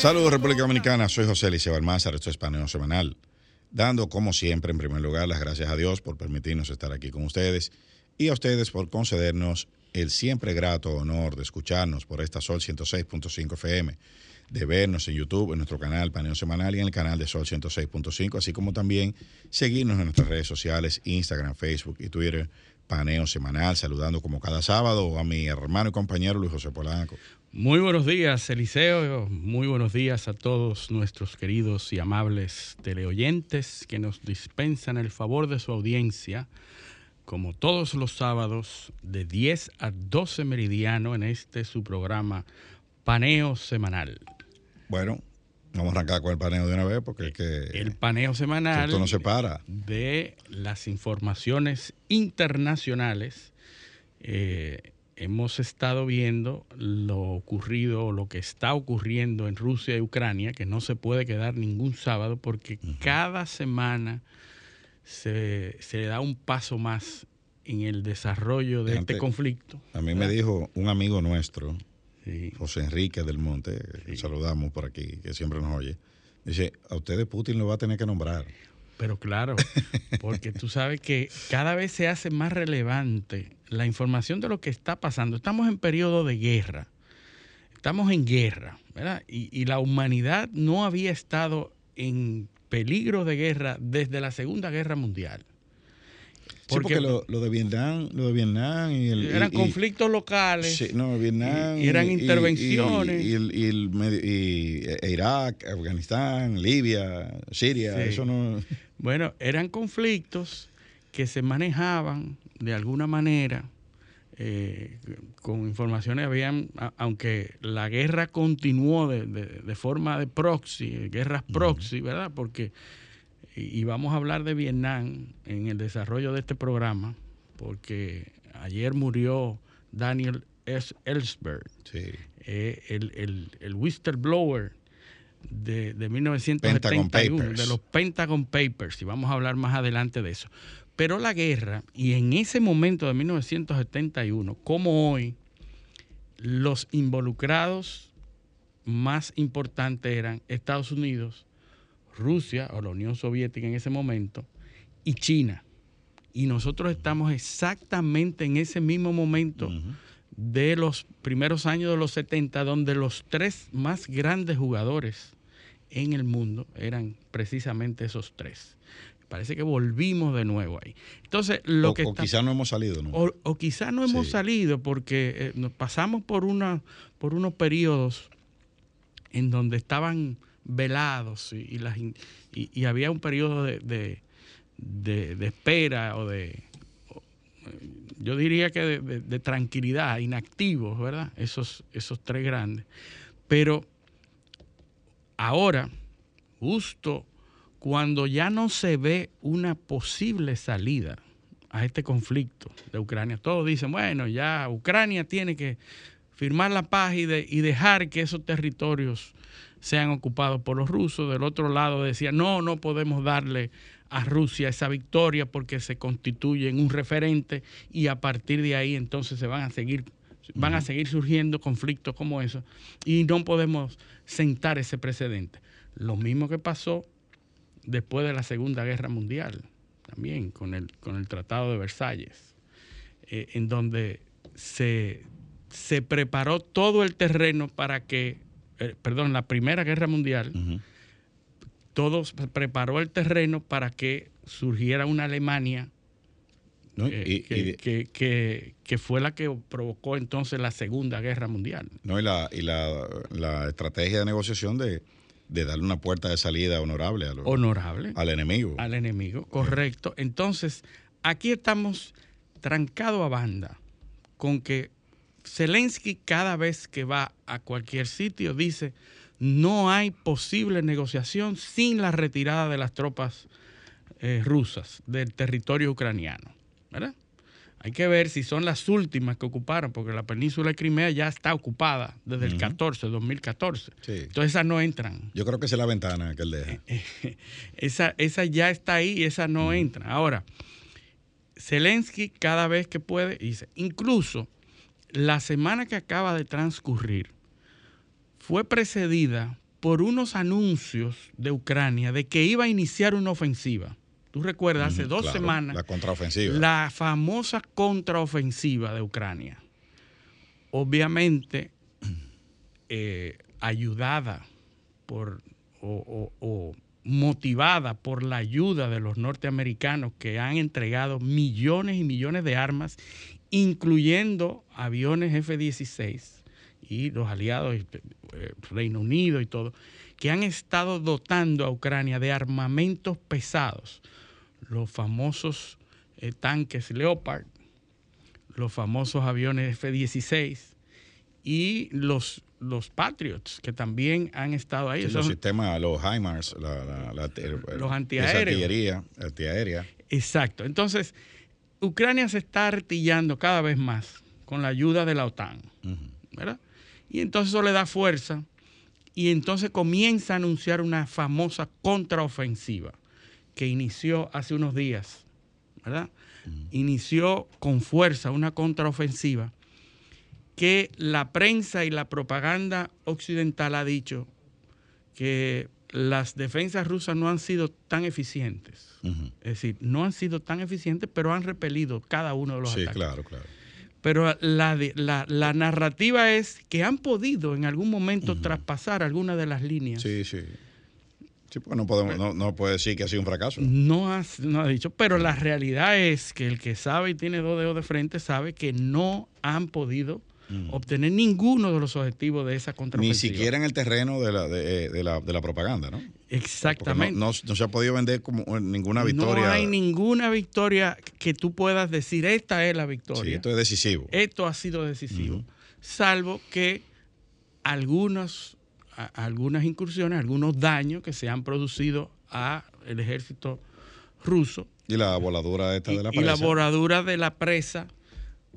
Saludos República Dominicana, soy José Eliseo Almanzar, esto es Paneo Semanal, dando como siempre en primer lugar las gracias a Dios por permitirnos estar aquí con ustedes y a ustedes por concedernos el siempre grato honor de escucharnos por esta Sol 106.5 FM, de vernos en YouTube, en nuestro canal Paneo Semanal y en el canal de Sol 106.5, así como también seguirnos en nuestras redes sociales, Instagram, Facebook y Twitter, Paneo Semanal, saludando como cada sábado a mi hermano y compañero Luis José Polanco. Muy buenos días, Eliseo. Muy buenos días a todos nuestros queridos y amables teleoyentes que nos dispensan el favor de su audiencia, como todos los sábados, de 10 a 12 meridiano en este su programa Paneo Semanal. Bueno, vamos a arrancar con el paneo de una vez porque es que El paneo semanal esto no se para. de las informaciones internacionales. Eh, hemos estado viendo lo ocurrido, lo que está ocurriendo en Rusia y Ucrania, que no se puede quedar ningún sábado porque cada semana se, se da un paso más en el desarrollo de Antes- este conflicto. A mí me dijo un amigo nuestro, Sí. José Enrique del Monte, que saludamos por aquí, que siempre nos oye, dice, a ustedes Putin lo va a tener que nombrar. Pero claro, porque tú sabes que cada vez se hace más relevante la información de lo que está pasando. Estamos en periodo de guerra, estamos en guerra, ¿verdad? Y, y la humanidad no había estado en peligro de guerra desde la Segunda Guerra Mundial. Sí, porque lo, lo de Vietnam, lo de Vietnam y el... eran y- y- conflictos locales. Sí, no, Vietnam. y eran intervenciones. Y, el- y el medio- y, eh, Irak, Afganistán, Libia, Siria, Sí. eso no. Bueno, eran conflictos que se manejaban de alguna manera eh, con informaciones, habían, a- aunque la guerra continuó de, de- de forma de proxy, guerras proxy, ¿verdad? Porque, y, vamos a hablar de Vietnam en el desarrollo de este programa, porque ayer murió Daniel S. Ellsberg, Sí. eh, el, el, el whistleblower de, de Pentagon 1971, Papers. de los Pentagon Papers, y vamos a hablar más adelante de eso. Pero la guerra, y en ese momento de 1971, como hoy, los involucrados más importantes eran Estados Unidos, Rusia o la Unión Soviética en ese momento, y China. Y nosotros estamos exactamente en ese mismo momento de los primeros años de los 70, donde los tres más grandes jugadores en el mundo eran precisamente esos tres. Parece que volvimos de nuevo ahí. Entonces, lo o, que o está- quizás no hemos salido, ¿no? o, o quizá no hemos Sí. salido porque eh, nos pasamos por, una, por unos periodos en donde estaban velados y, las y- había un periodo de, de- espera o de, eh, yo diría que de, de- de tranquilidad, inactivos, ¿verdad? Esos, esos tres grandes. Pero ahora, justo cuando ya no se ve una posible salida a este conflicto de Ucrania, todos dicen, bueno, ya Ucrania tiene que firmar la paz y, de- y dejar que esos territorios sean ocupados por los rusos. Del otro lado decía, no, no podemos darle a Rusia esa victoria porque se constituye en un referente y a partir de ahí entonces se van a seguir van a seguir surgiendo conflictos como esos y no podemos sentar ese precedente. Lo mismo que pasó después de la Segunda Guerra Mundial, también con el, con el Tratado de Versalles, eh, en donde se, se preparó todo el terreno para que, eh, perdón, la Primera Guerra Mundial, Ujú. todo preparó el terreno para que surgiera una Alemania ¿No? eh, y, que, y de- que- que- que fue la que provocó entonces la Segunda Guerra Mundial. no, y la, y la, la estrategia de negociación de, de darle una puerta de salida honorable a lo- Honorable. al enemigo. al enemigo, correcto. Entonces, aquí estamos trancados a banda con que Zelensky cada vez que va a cualquier sitio dice no hay posible negociación sin la retirada de las tropas eh, rusas del territorio ucraniano, ¿verdad? Hay que ver si son las últimas que ocuparon, porque la península de Crimea ya está ocupada desde el Ujú. 14, 2014. Sí. Entonces esas no entran. Yo creo que esa es la ventana que él deja. esa, esa ya está ahí y esa no entra. Ahora, Zelensky cada vez que puede dice, incluso la semana que acaba de transcurrir fue precedida por unos anuncios de Ucrania de que iba a iniciar una ofensiva. Tú recuerdas, hace dos semanas. La contraofensiva. La famosa contraofensiva de Ucrania. Obviamente, eh, ayudada por o, motivada por la ayuda de los norteamericanos que han entregado millones y millones de armas, incluyendo aviones F-16 y los aliados, eh, Reino Unido y todo, que han estado dotando a Ucrania de armamentos pesados, los famosos eh, tanques Leopard, los famosos aviones F-16 y los los Patriots, que también han estado ahí. los sistemas, los HIMARS, la, los antiaéreos. antiaérea. Exacto. Entonces, Ucrania se está artillando cada vez más con la ayuda de la OTAN. ¿verdad? Y entonces eso le da fuerza y entonces comienza a anunciar una famosa contraofensiva que inició hace unos días, ¿verdad? Inició con fuerza una contraofensiva que la prensa y la propaganda occidental ha dicho que las defensas rusas no han sido tan eficientes. Es decir, no han sido tan eficientes, pero han repelido cada uno de los ataques. Sí, claro, claro. Pero la, la, narrativa es que han podido en algún momento traspasar alguna de las líneas. Sí, sí. Sí, porque no, podemos, no, puede decir que ha sido un fracaso. No ha, no ha dicho, pero la realidad es que el que sabe y tiene dos dedos de frente sabe que no han podido obtener ninguno de los objetivos de esa contraofensiva. Ni siquiera en el terreno de la, de, eh, la, de la propaganda, ¿no? Exactamente. No, se ha podido vender como ninguna victoria. No hay ninguna victoria que tú puedas decir, esta es la victoria. Sí, esto es decisivo. Esto ha sido decisivo. Salvo que algunos, algunas incursiones, algunos daños que se han producido al ejército ruso. Y la voladura esta de la presa. Y la voladura de la presa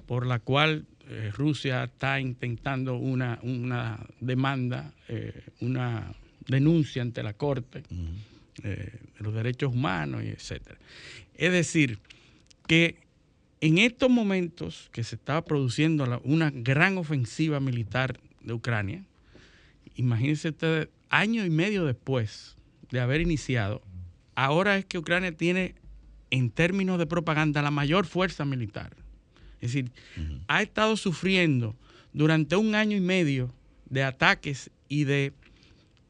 por la cual eh, Rusia está intentando una, demanda, eh, una denuncia ante la Corte eh, de los Derechos Humanos, y etc. Es decir, que en estos momentos que se estaba produciendo una gran ofensiva militar de Ucrania, imagínense ustedes, año y medio después de haber iniciado, ahora es que Ucrania tiene en términos de propaganda la mayor fuerza militar es decir, ha estado sufriendo durante un año y medio de ataques y de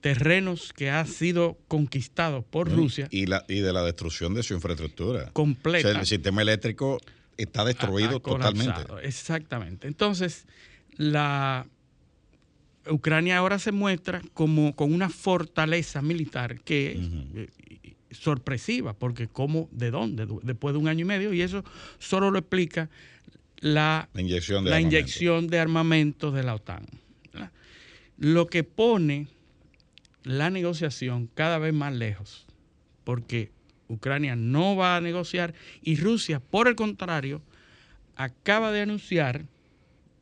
terrenos que ha sido conquistados por Rusia. Y, la, y de la destrucción de su infraestructura. Completa. el sistema eléctrico está destruido totalmente. Exactamente. Entonces, la Ucrania ahora se muestra como con una fortaleza militar que es sorpresiva, porque como, ¿de dónde? Después de un año y medio, y eso solo lo explica la, inyección, de la inyección de armamento de la OTAN. Lo que pone la negociación cada vez más lejos, porque Ucrania no va a negociar y Rusia, por el contrario, acaba de anunciar,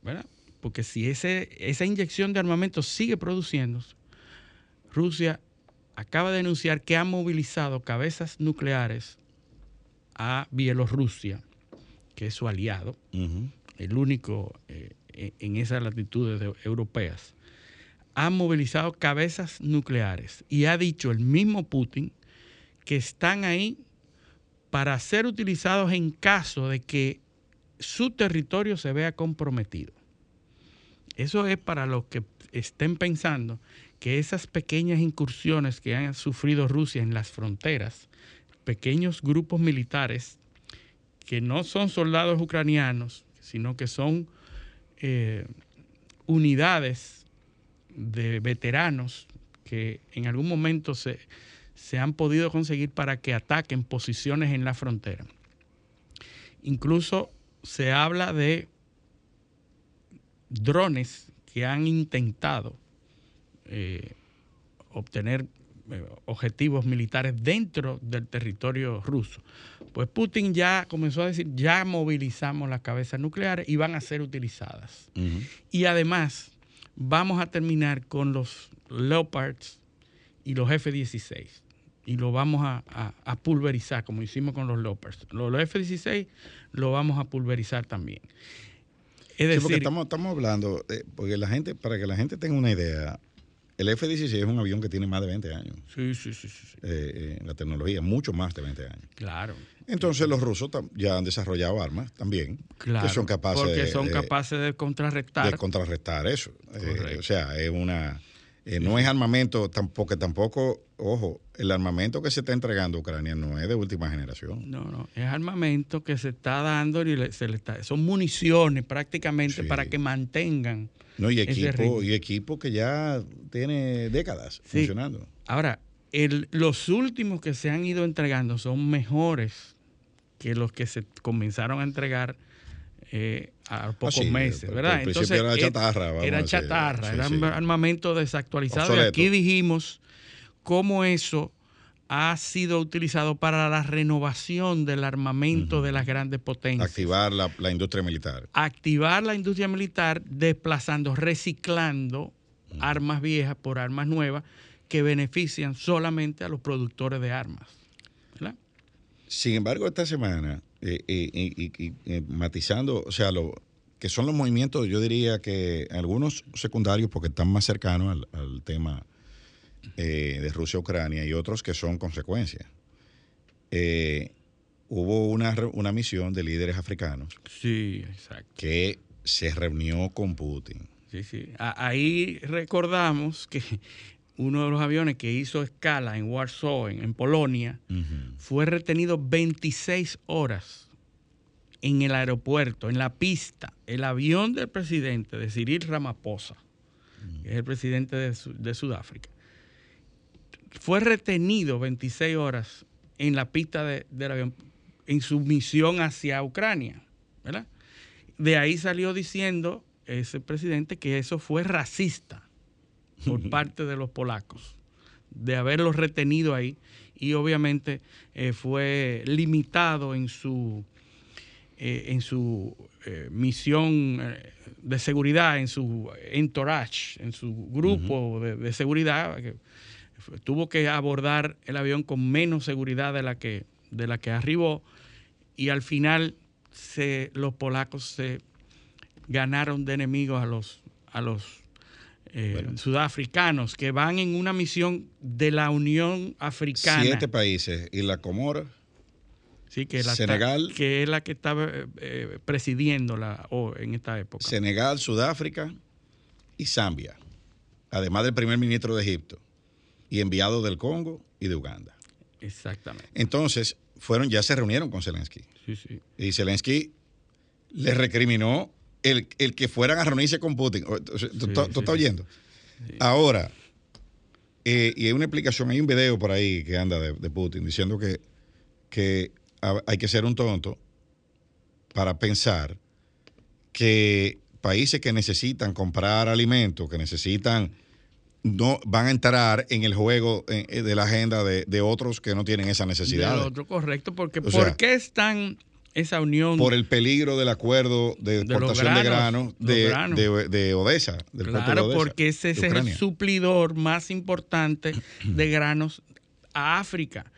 ¿verdad? porque si ese, esa inyección de armamento sigue produciéndose, Rusia acaba de anunciar que ha movilizado cabezas nucleares a Bielorrusia que es su aliado, el único eh, en esas latitudes europeas, ha movilizado cabezas nucleares y ha dicho el mismo Putin que están ahí para ser utilizados en caso de que su territorio se vea comprometido. Eso es para los que estén pensando que esas pequeñas incursiones que han sufrido Rusia en las fronteras, pequeños grupos militares que no son soldados ucranianos, sino que son eh, unidades de veteranos que en algún momento se, se han podido conseguir para que ataquen posiciones en la frontera. Incluso se habla de drones que han intentado eh, obtener eh, objetivos militares dentro del territorio ruso. Pues Putin ya comenzó a decir, ya movilizamos las cabezas nucleares y van a ser utilizadas. Y además vamos a terminar con los Leopards y los F-16 y lo vamos a, pulverizar, como hicimos con los Leopards. Los, F-16 lo vamos a pulverizar también. Es decir, estamos, estamos hablando, porque la gente, para que la gente tenga una idea, el F-16 es un avión que tiene más de 20 años. Sí, sí, sí. sí. Eh, en la tecnología, mucho más de 20 años. Claro. Entonces los rusos ya han desarrollado armas también claro, que son capaces porque son capaces de contrarrestar de contrarrestar eso. Eh, o sea, es una eh, no es armamento tampoco tampoco, ojo, el armamento que se está entregando a Ucrania no es de última generación. No, no, es armamento que se está dando y se le está, son municiones prácticamente para que mantengan no, y equipo, y equipo que ya tiene décadas funcionando. Ahora, el, los últimos que se han ido entregando son mejores que los que se comenzaron a entregar eh, a ah, pocos meses, ¿verdad? Entonces, era chatarra. era chatarra, era armamento desactualizado. Y aquí dijimos cómo eso ha sido utilizado para la renovación del armamento de las grandes potencias. Activar la, la, industria militar. Activar la industria militar desplazando, reciclando armas viejas por armas nuevas que benefician solamente a los productores de armas. Sin embargo, esta semana, eh, eh, eh, matizando, o sea, lo que son los movimientos, yo diría que algunos secundarios, porque están más cercanos al, tema de Rusia-Ucrania, y otros que son consecuencias. hubo una, una misión de líderes africanos. Sí, exacto. Que se reunió con Putin. Sí, sí. Ahí recordamos que uno de los aviones que hizo escala en Warsaw, en, Polonia, fue retenido 26 horas en el aeropuerto, en la pista. El avión del presidente, de Cyril Ramaphosa, que es el presidente de, Sudáfrica, fue retenido 26 horas en la pista del avión en su misión hacia Ucrania. De ahí salió diciendo ese presidente que eso fue racista por parte de los polacos, de haberlos retenido ahí y obviamente eh, fue limitado en su, eh, en su eh, misión de seguridad, en su entourage, en su grupo de, seguridad. Tuvo que abordar el avión con menos seguridad de la que, de la que arribó y al final se, los polacos se ganaron de enemigos a los, a los eh, sudafricanos que van en una misión de la Unión Africana. Siete países. ¿Y la Comora? Sí, que la Senegal. que es la que estaba eh, eh, presidiendo la, en esta época. Senegal, Sudáfrica y Zambia. Además del primer ministro de Egipto. Y enviado del Congo y de Uganda. Exactamente. Entonces, fueron, ya se reunieron con Zelensky. Sí, sí. Y Zelensky le recriminó el, que fueran a reunirse con Putin. ¿Tú, estás oyendo? Ahora, eh, y hay una explicación, hay un video por ahí que anda de, Putin diciendo que, que hay que ser un tonto para pensar que países que necesitan comprar alimentos, que necesitan, no van a entrar en el juego eh, de la agenda de, otros que no tienen esa necesidad. De otro, correcto, porque ¿por qué están esa unión. Por el peligro del acuerdo de exportación de, granos, de, de, Odessa. Del claro, porque ese es el suplidor más importante de granos a África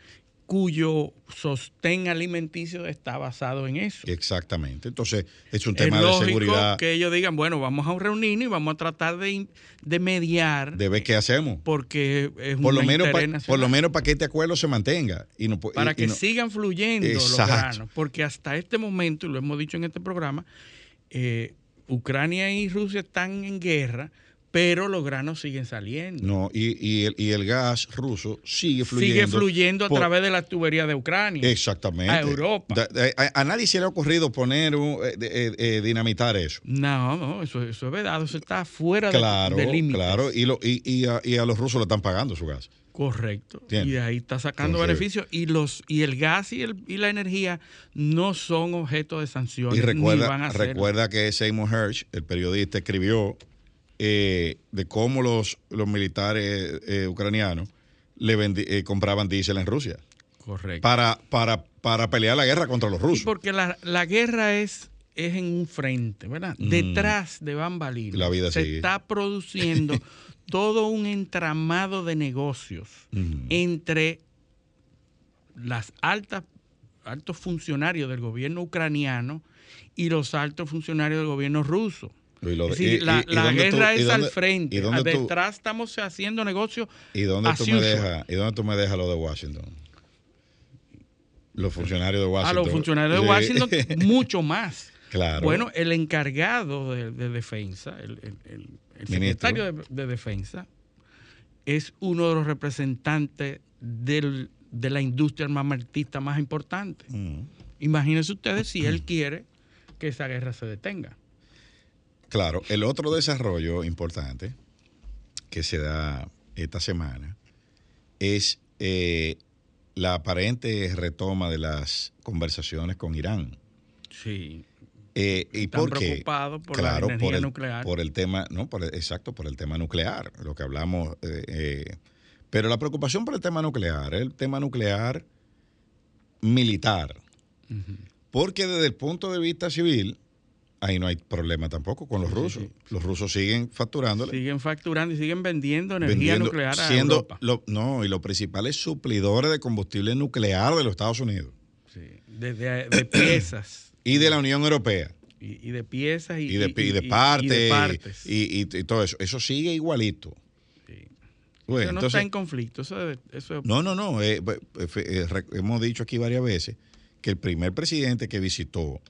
cuyo sostén alimenticio está basado en eso. Exactamente. Entonces, es un tema de seguridad. que ellos digan, bueno, vamos a reunirnos y vamos a tratar de, de mediar. De ver qué hacemos. Porque es por lo menos Por lo menos para que este acuerdo se mantenga. Y no, para que sigan fluyendo los granos. Porque hasta este momento, y lo hemos dicho en este programa, eh, Ucrania y Rusia están en guerra pero los granos siguen saliendo. No, y, y, el, y el, gas ruso sigue fluyendo. Sigue fluyendo a través de la tubería de Ucrania. Exactamente. A Europa. a, nadie se le ha ocurrido poner, eh, eh, eh, dinamitar eso. No, no, eso, eso es verdad, eso está fuera de, de límites. Claro, y, lo, y, y, a, y a los rusos le están pagando su gas. Correcto. Y de ahí está sacando beneficios. Y los y el gas y, el, y la energía no son objeto de sanciones. Y recuerda, recuerda que Seymour Hersh, el periodista, escribió eh, de cómo los, los militares eh, ucranianos le eh, compraban diésel en Rusia. Correcto. Para, para, para pelear la guerra contra los rusos. porque la, guerra es, es en un frente, ¿verdad? Mm. Detrás de bambalinas la vida se está produciendo todo un entramado de negocios mm. entre las altas altos funcionarios del gobierno ucraniano y los altos funcionarios del gobierno ruso. Y lo de- Es decir, y- la, y- guerra es dónde- al frente. y dónde tú- Detrás estamos haciendo negocio. ¿Y dónde, tú me dejas, ¿Y dónde tú me dejas lo de Washington? Los funcionarios de A Washington. los funcionarios de. Washington, mucho más. claro. Bueno, el encargado de, de defensa, el, el- el- el Ministro. secretario de, de defensa, es uno de los representantes del- de la industria armamentista más importante. Mm. Imagínense ustedes si él quiere que esa guerra se detenga. Claro, el otro desarrollo importante que se da esta semana es eh, la aparente retoma de las conversaciones con Irán. Sí. Eh, ¿Y Están por qué? preocupados por claro, la energía por el, nuclear. Por el tema, no, por el- exacto, por el tema nuclear, lo que hablamos. eh, pero la preocupación por el tema nuclear, el tema nuclear militar, porque desde el punto de vista civil, ahí no hay problema tampoco con los Sí, rusos. sí. Los rusos siguen facturándole. Siguen facturando y siguen vendiendo energía vendiendo, nuclear a siendo Europa. lo- no, y los principales suplidores de combustible nuclear de los Estados Unidos Sí, de, piezas. y de la Unión Europea. Y, y de piezas y, Y de, y de y- y partes de partes. y, todo eso. Eso sigue igualito. Bueno, Eso no entonces- está en conflicto. Eso, es- eso es- No, no, no. eh, eh, eh, hemos dicho aquí varias veces que el primer presidente que visitó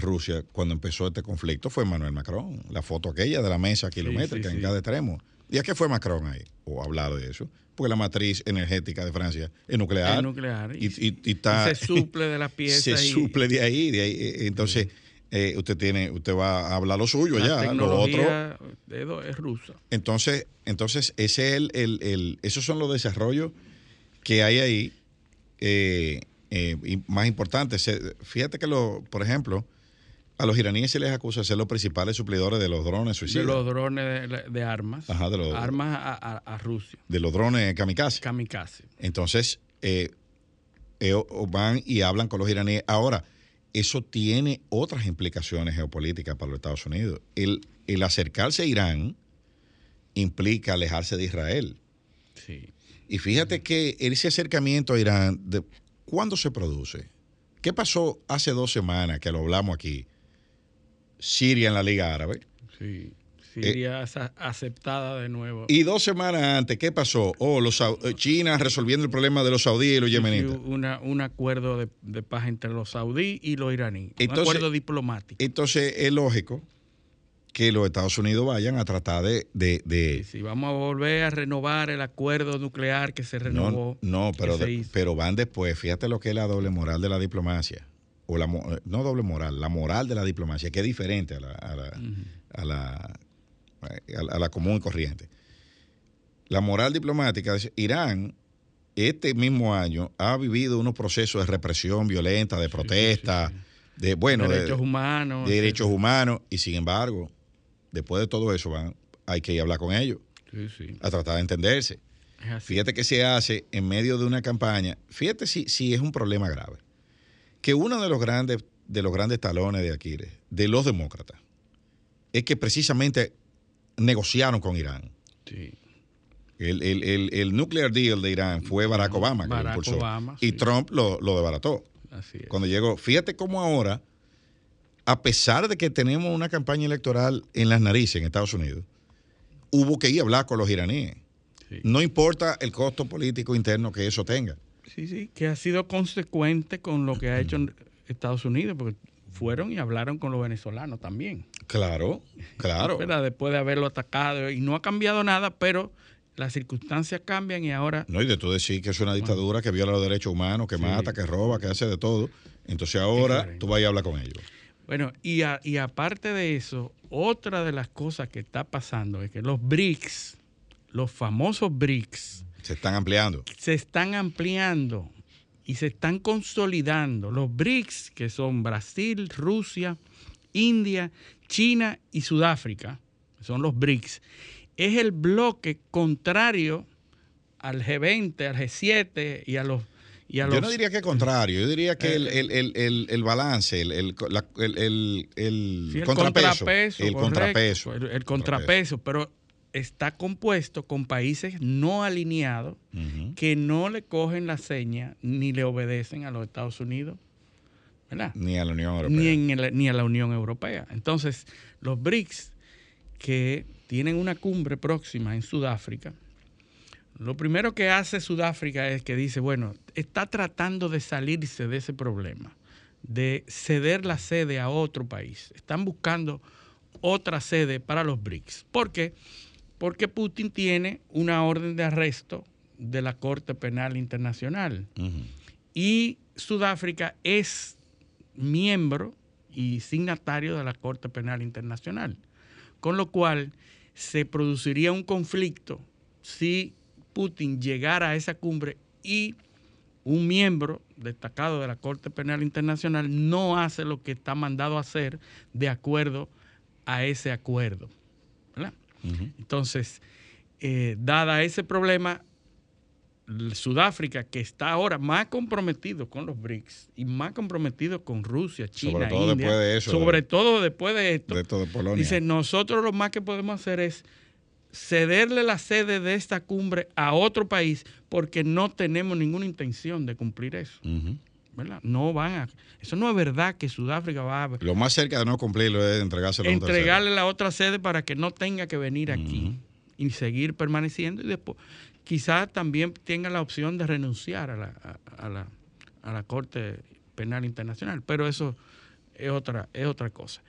Rusia cuando empezó este conflicto fue Emmanuel Macron. La foto aquella de la mesa kilométrica sí, en sí. cada extremo. ¿Y a qué fue Macron ahí? O hablar de eso. Porque la matriz energética de Francia es nuclear. es nuclear. Y, Y, y- y está, y se suple de las piezas. se suple de ahí. De ahí. Eh, Entonces, eh, usted tiene, usted va a hablar lo suyo la ya. Lo otro. es rusa. Entonces, entonces ese es el, el- el- esos son los desarrollos que hay ahí eh, eh, y más importantes. Fíjate que, lo, por ejemplo, a los iraníes se les acusa de ser los principales suplidores de los drones De suicidas, los drones de, de armas. Ajá, de los- armas a, a- a Rusia. de los drones kamikaze. Kamikaze. Entonces, eh, eh, van y hablan con los iraníes. Ahora, eso tiene otras implicaciones geopolíticas para los Estados Unidos. El, el acercarse a Irán implica alejarse de Israel. Sí. Y fíjate que ese acercamiento a Irán, de, ¿cuándo se produce? ¿Qué pasó hace dos semanas que lo hablamos aquí? Siria en la Liga Árabe. Sí. Siria sa- aceptada de nuevo. Y dos semanas antes, ¿qué pasó? Oh, los, eh, China resolviendo el problema de los saudíes y los Sí, yemenitas. una- un acuerdo de, de paz entre los saudíes y los iraníes. Entonces- un acuerdo diplomático. Entonces es lógico que los Estados Unidos vayan a tratar de... de- de- Si vamos a volver a renovar el acuerdo nuclear que se renovó. no, no, pero, de- pero van después. Fíjate lo que es la doble moral de la diplomacia. O la, eh, no doble moral, la moral de la diplomacia, que es diferente a la, a la, Ujú. a la, a la- a la común y corriente. La moral diplomática Irán este mismo año ha vivido unos procesos de represión violenta, de protesta, de bueno, de- derechos humanos. de derechos humanos y sin embargo, después de todo eso van, hay que ir a hablar con ellos, a tratar de entenderse. Fíjate que se hace en medio de una campaña. Fíjate si, si es un problema grave. Que uno de los grandes, de los grandes talones de Aquiles, de los demócratas, es que precisamente negociaron con Irán. Sí. El, el, el, el nuclear deal de Irán fue Barack Obama que lo impulsó. Obama, y. Trump lo, lo desbarató. Así es. Cuando llegó, fíjate cómo ahora, a pesar de que tenemos una campaña electoral en las narices en Estados Unidos, hubo que ir a hablar con los iraníes. Sí. No importa el costo político interno que eso tenga. Sí, sí, que ha sido consecuente con lo que ha hecho Estados Unidos, porque fueron y hablaron con los venezolanos también. Claro, claro. ¿verdad? Después de haberlo atacado y no ha cambiado nada, pero las circunstancias cambian y ahora No, y de tú decir que es una dictadura que viola los derechos humanos, que Sí. mata, que roba, que hace de todo. Entonces ahora tú vas y hablas con ellos. Bueno, y, a- y aparte de eso, otra de las cosas que está pasando es que los BRICS, los famosos BRICS, Se están ampliando. se están ampliando y se están consolidando. Los BRICS, que son Brasil, Rusia, India, China y Sudáfrica, son los BRICS, es el bloque contrario al G20, al G7 y a los... Y a Yo los no diría que contrario, yo diría que el, Eh, el- el- el- balance, el, el- la- Sí, contrapeso, contrapeso, el contrapeso. El contrapeso, pero está compuesto con países no alineados que no le cogen la seña ni le obedecen a los Estados Unidos. ¿verdad? Ni a la Unión Europea. Ni, en el- ni a la Unión Europea. Entonces, los BRICS, que tienen una cumbre próxima en Sudáfrica, lo primero que hace Sudáfrica es que dice, bueno, está tratando de salirse de ese problema, de ceder la sede a otro país. Están buscando otra sede para los BRICS. ¿Por qué? Porque Putin tiene una orden de arresto de la Corte Penal Internacional y Sudáfrica es miembro y signatario de la Corte Penal Internacional. Con lo cual se produciría un conflicto si Putin llegara a esa cumbre y un miembro destacado de la Corte Penal Internacional no hace lo que está mandado a hacer de acuerdo a ese acuerdo. Entonces, eh, dada ese problema, Sudáfrica, que está ahora más comprometido con los BRICS y más comprometido con Rusia, China, Sobre todo India, después de eso, sobre de- todo después de esto, De todo Polonia. dice, nosotros lo más que podemos hacer es cederle la sede de esta cumbre a otro país porque no tenemos ninguna intención de cumplir eso. ¿Verdad? No van a... Eso no es verdad que Sudáfrica va a Lo más cerca de no cumplirlo es entregárselo a entregarle la otra sede para que no tenga que venir aquí y seguir permaneciendo y después quizás también tenga la opción de renunciar a la, a, a la, a la Corte Penal Internacional, pero eso es otra, es otra cosa.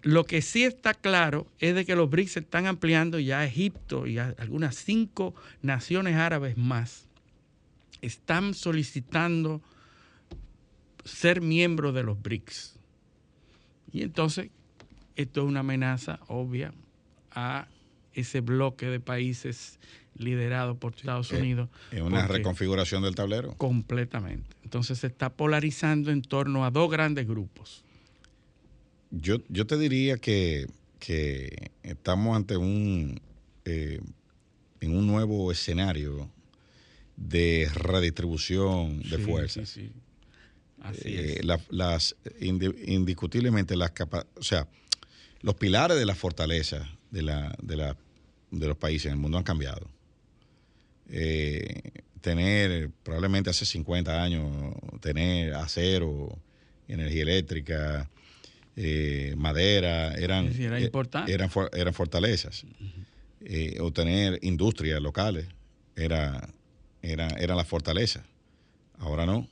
Lo que sí está claro es de que los BRICS se están ampliando ya Egipto y a- algunas cinco naciones árabes más están solicitando ser miembros de los BRICS. Y entonces esto es una amenaza obvia a ese bloque de países liderado por Estados Eh, Unidos Es una reconfiguración del tablero. completamente. Entonces se está polarizando en torno a dos grandes grupos. Yo, yo te diría que, que estamos ante un eh, en un nuevo escenario de redistribución de Sí, fuerzas. sí, sí. Así Eh, es. las indi- indiscutiblemente las capa- o sea, los pilares de la fortaleza de la, de la de los países en el mundo han cambiado. Eh, tener probablemente hace 50 años tener acero, energía eléctrica, eh, madera, eran era importante. eran eran fortalezas. Eh, o tener industrias locales era era eran las fortalezas. Ahora no.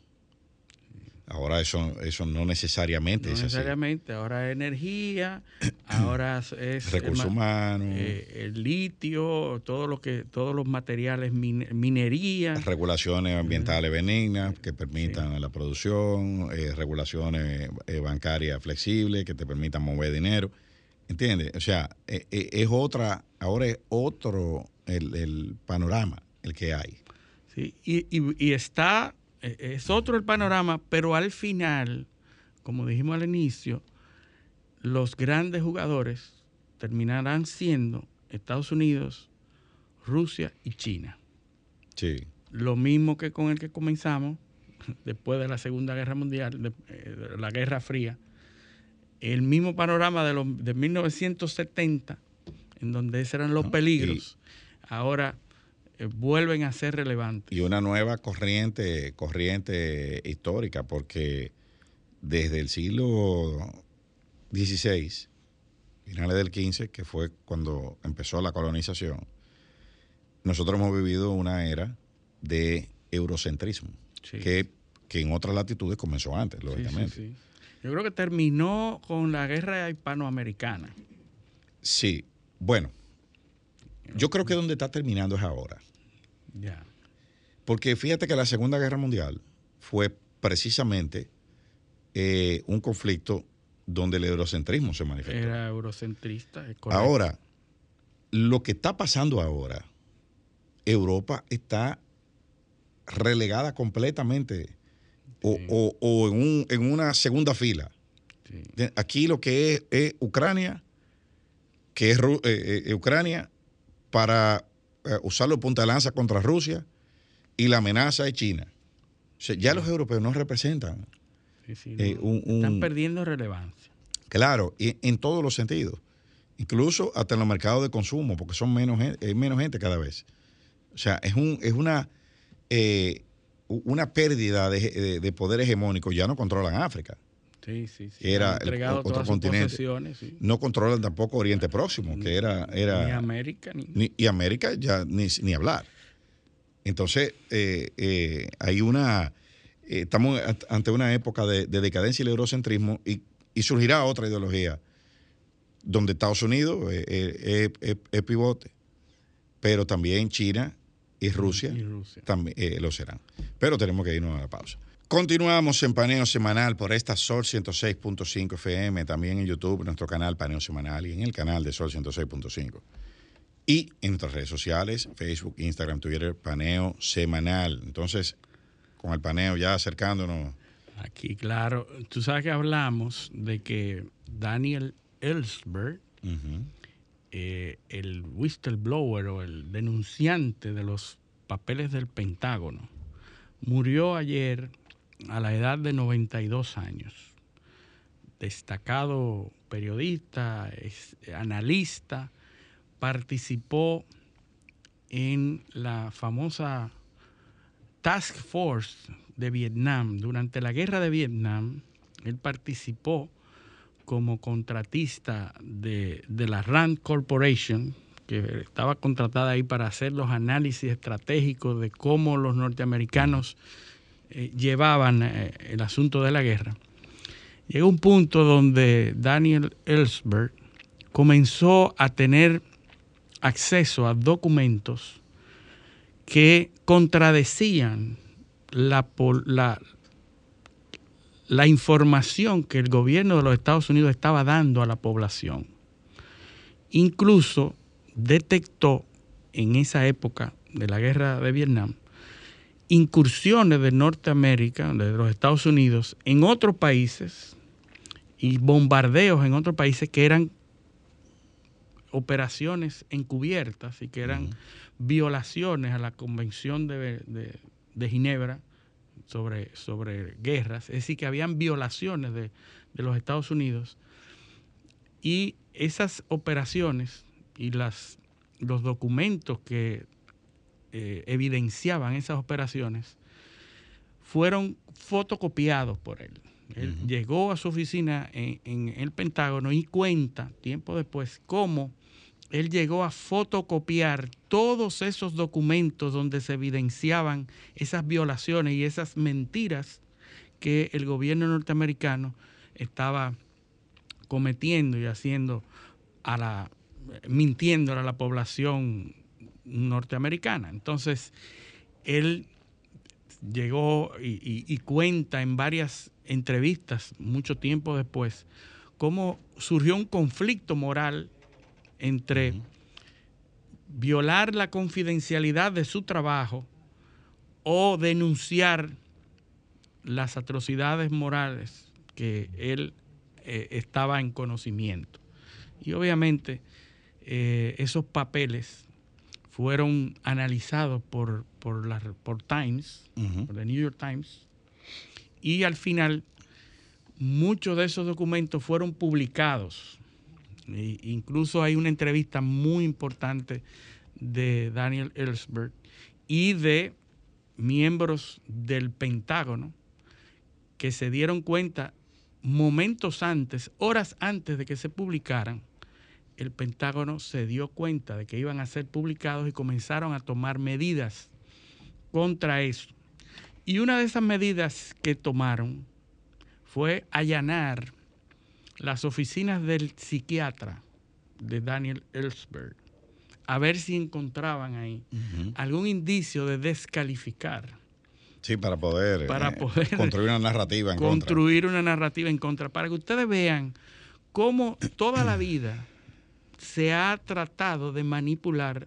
Ahora eso, eso no necesariamente No es así. necesariamente. Ahora es energía, ahora es Recursos humanos, eh, el litio, todo lo que, todos los materiales, min- minería. regulaciones ambientales benignas que permitan la producción, eh, regulaciones eh, bancarias flexibles que te permitan mover dinero. ¿Entiendes? O sea, eh, eh, es otra, ahora es otro el, el panorama el que hay. Sí, y, y- y está, eh, es otro el panorama, pero al final, como dijimos al inicio, los grandes jugadores terminarán siendo Estados Unidos, Rusia y China. Sí. Lo mismo que con el que comenzamos después de la Segunda Guerra Mundial, de, eh, de la Guerra Fría. El mismo panorama de, los, de 1970, en donde esos eran los No, peligros, ahora eh, vuelven a ser relevantes. Y una nueva corriente, corriente histórica, porque desde el siglo XVI, finales del XV, que fue cuando empezó la colonización, nosotros hemos vivido una era de eurocentrismo, Sí. que, que en otras latitudes comenzó antes, lógicamente. sí, sí. Yo creo que terminó con la guerra hispanoamericana. Sí, bueno, yo creo que donde está terminando es ahora. Ya. Porque fíjate que la Segunda Guerra Mundial fue precisamente eh, un conflicto donde el eurocentrismo se manifestó. Era eurocentrista. es correcto. Ahora, lo que está pasando ahora, Europa está relegada completamente o, Sí. o- o en, un- en una segunda fila. Sí. Aquí lo que es, es Ucrania, que es eh, eh, Ucrania, para eh, usarlo de punta de lanza contra Rusia, y la amenaza es China. O sea, ya los europeos no representan, Sí, sí, eh, no. un- un- Están perdiendo relevancia. claro, y- en todos los sentidos, incluso hasta en los mercados de consumo, porque son menos, eh, menos gente cada vez. O sea, es, un, es una... eh, una pérdida de, poder hegemónico, ya no controlan África. Sí, sí, sí. Era el, otro continente. No controlan tampoco Oriente Próximo, que era, era. Ni América. Ni, y América ya ni, ni hablar. Entonces, eh, eh, hay una. Eh, estamos ante una época de, decadencia y el eurocentrismo y, surgirá otra ideología donde Estados Unidos es pivote, pero también China y Rusia, también lo serán. Pero tenemos que irnos a la pausa. Continuamos en Paneo Semanal por esta Sol 106.5 FM, también en YouTube, nuestro canal Paneo Semanal y en el canal de Sol 106.5. Y en nuestras redes sociales, Facebook, Instagram, Twitter, Paneo Semanal. Entonces, con el paneo ya acercándonos. Aquí, claro. Tú sabes que hablamos de que Daniel Ellsberg, eh, el whistleblower o el denunciante de los papeles del Pentágono, murió ayer a la edad de 92 años. Destacado periodista, analista, participó en la famosa Task Force de Vietnam. Durante la guerra de Vietnam, él participó como contratista de, la RAND Corporation, que estaba contratada ahí para hacer los análisis estratégicos de cómo los norteamericanos eh, llevaban eh, el asunto de la guerra, llegó un punto donde Daniel Ellsberg comenzó a tener acceso a documentos que contradecían la, información que el gobierno de los Estados Unidos estaba dando a la población. Incluso detectó en esa época de la guerra de Vietnam incursiones de Norteamérica, de los Estados Unidos, en otros países y bombardeos en otros países que eran operaciones encubiertas y que eran violaciones a la Convención de, Ginebra sobre, sobre, guerras, es decir, que habían violaciones de, los Estados Unidos. Y esas operaciones y las, los documentos que eh, evidenciaban esas operaciones fueron fotocopiados por él. Él llegó a su oficina en, el Pentágono y cuenta, tiempo después, cómo él llegó a fotocopiar todos esos documentos donde se evidenciaban esas violaciones y esas mentiras que el gobierno norteamericano estaba cometiendo y haciendo a la mintiendo a la población norteamericana. Entonces, él llegó y, cuenta en varias entrevistas, mucho tiempo después, cómo surgió un conflicto moral entre violar la confidencialidad de su trabajo o denunciar las atrocidades morales que él eh, estaba en conocimiento. Y obviamente eh, esos papeles fueron analizados por, por, la, por Times, por The New York Times, y al final muchos de esos documentos fueron publicados. E incluso hay una entrevista muy importante de Daniel Ellsberg y de miembros del Pentágono que se dieron cuenta momentos antes, horas antes de que se publicaran, el Pentágono se dio cuenta de que iban a ser publicados y comenzaron a tomar medidas contra eso. Y una de esas medidas que tomaron fue allanar las oficinas del psiquiatra de Daniel Ellsberg a ver si encontraban ahí algún indicio de descalificar. Sí, para poder, para poder construir una narrativa en construir una narrativa en contra. Para que ustedes vean cómo toda la vida se ha tratado de manipular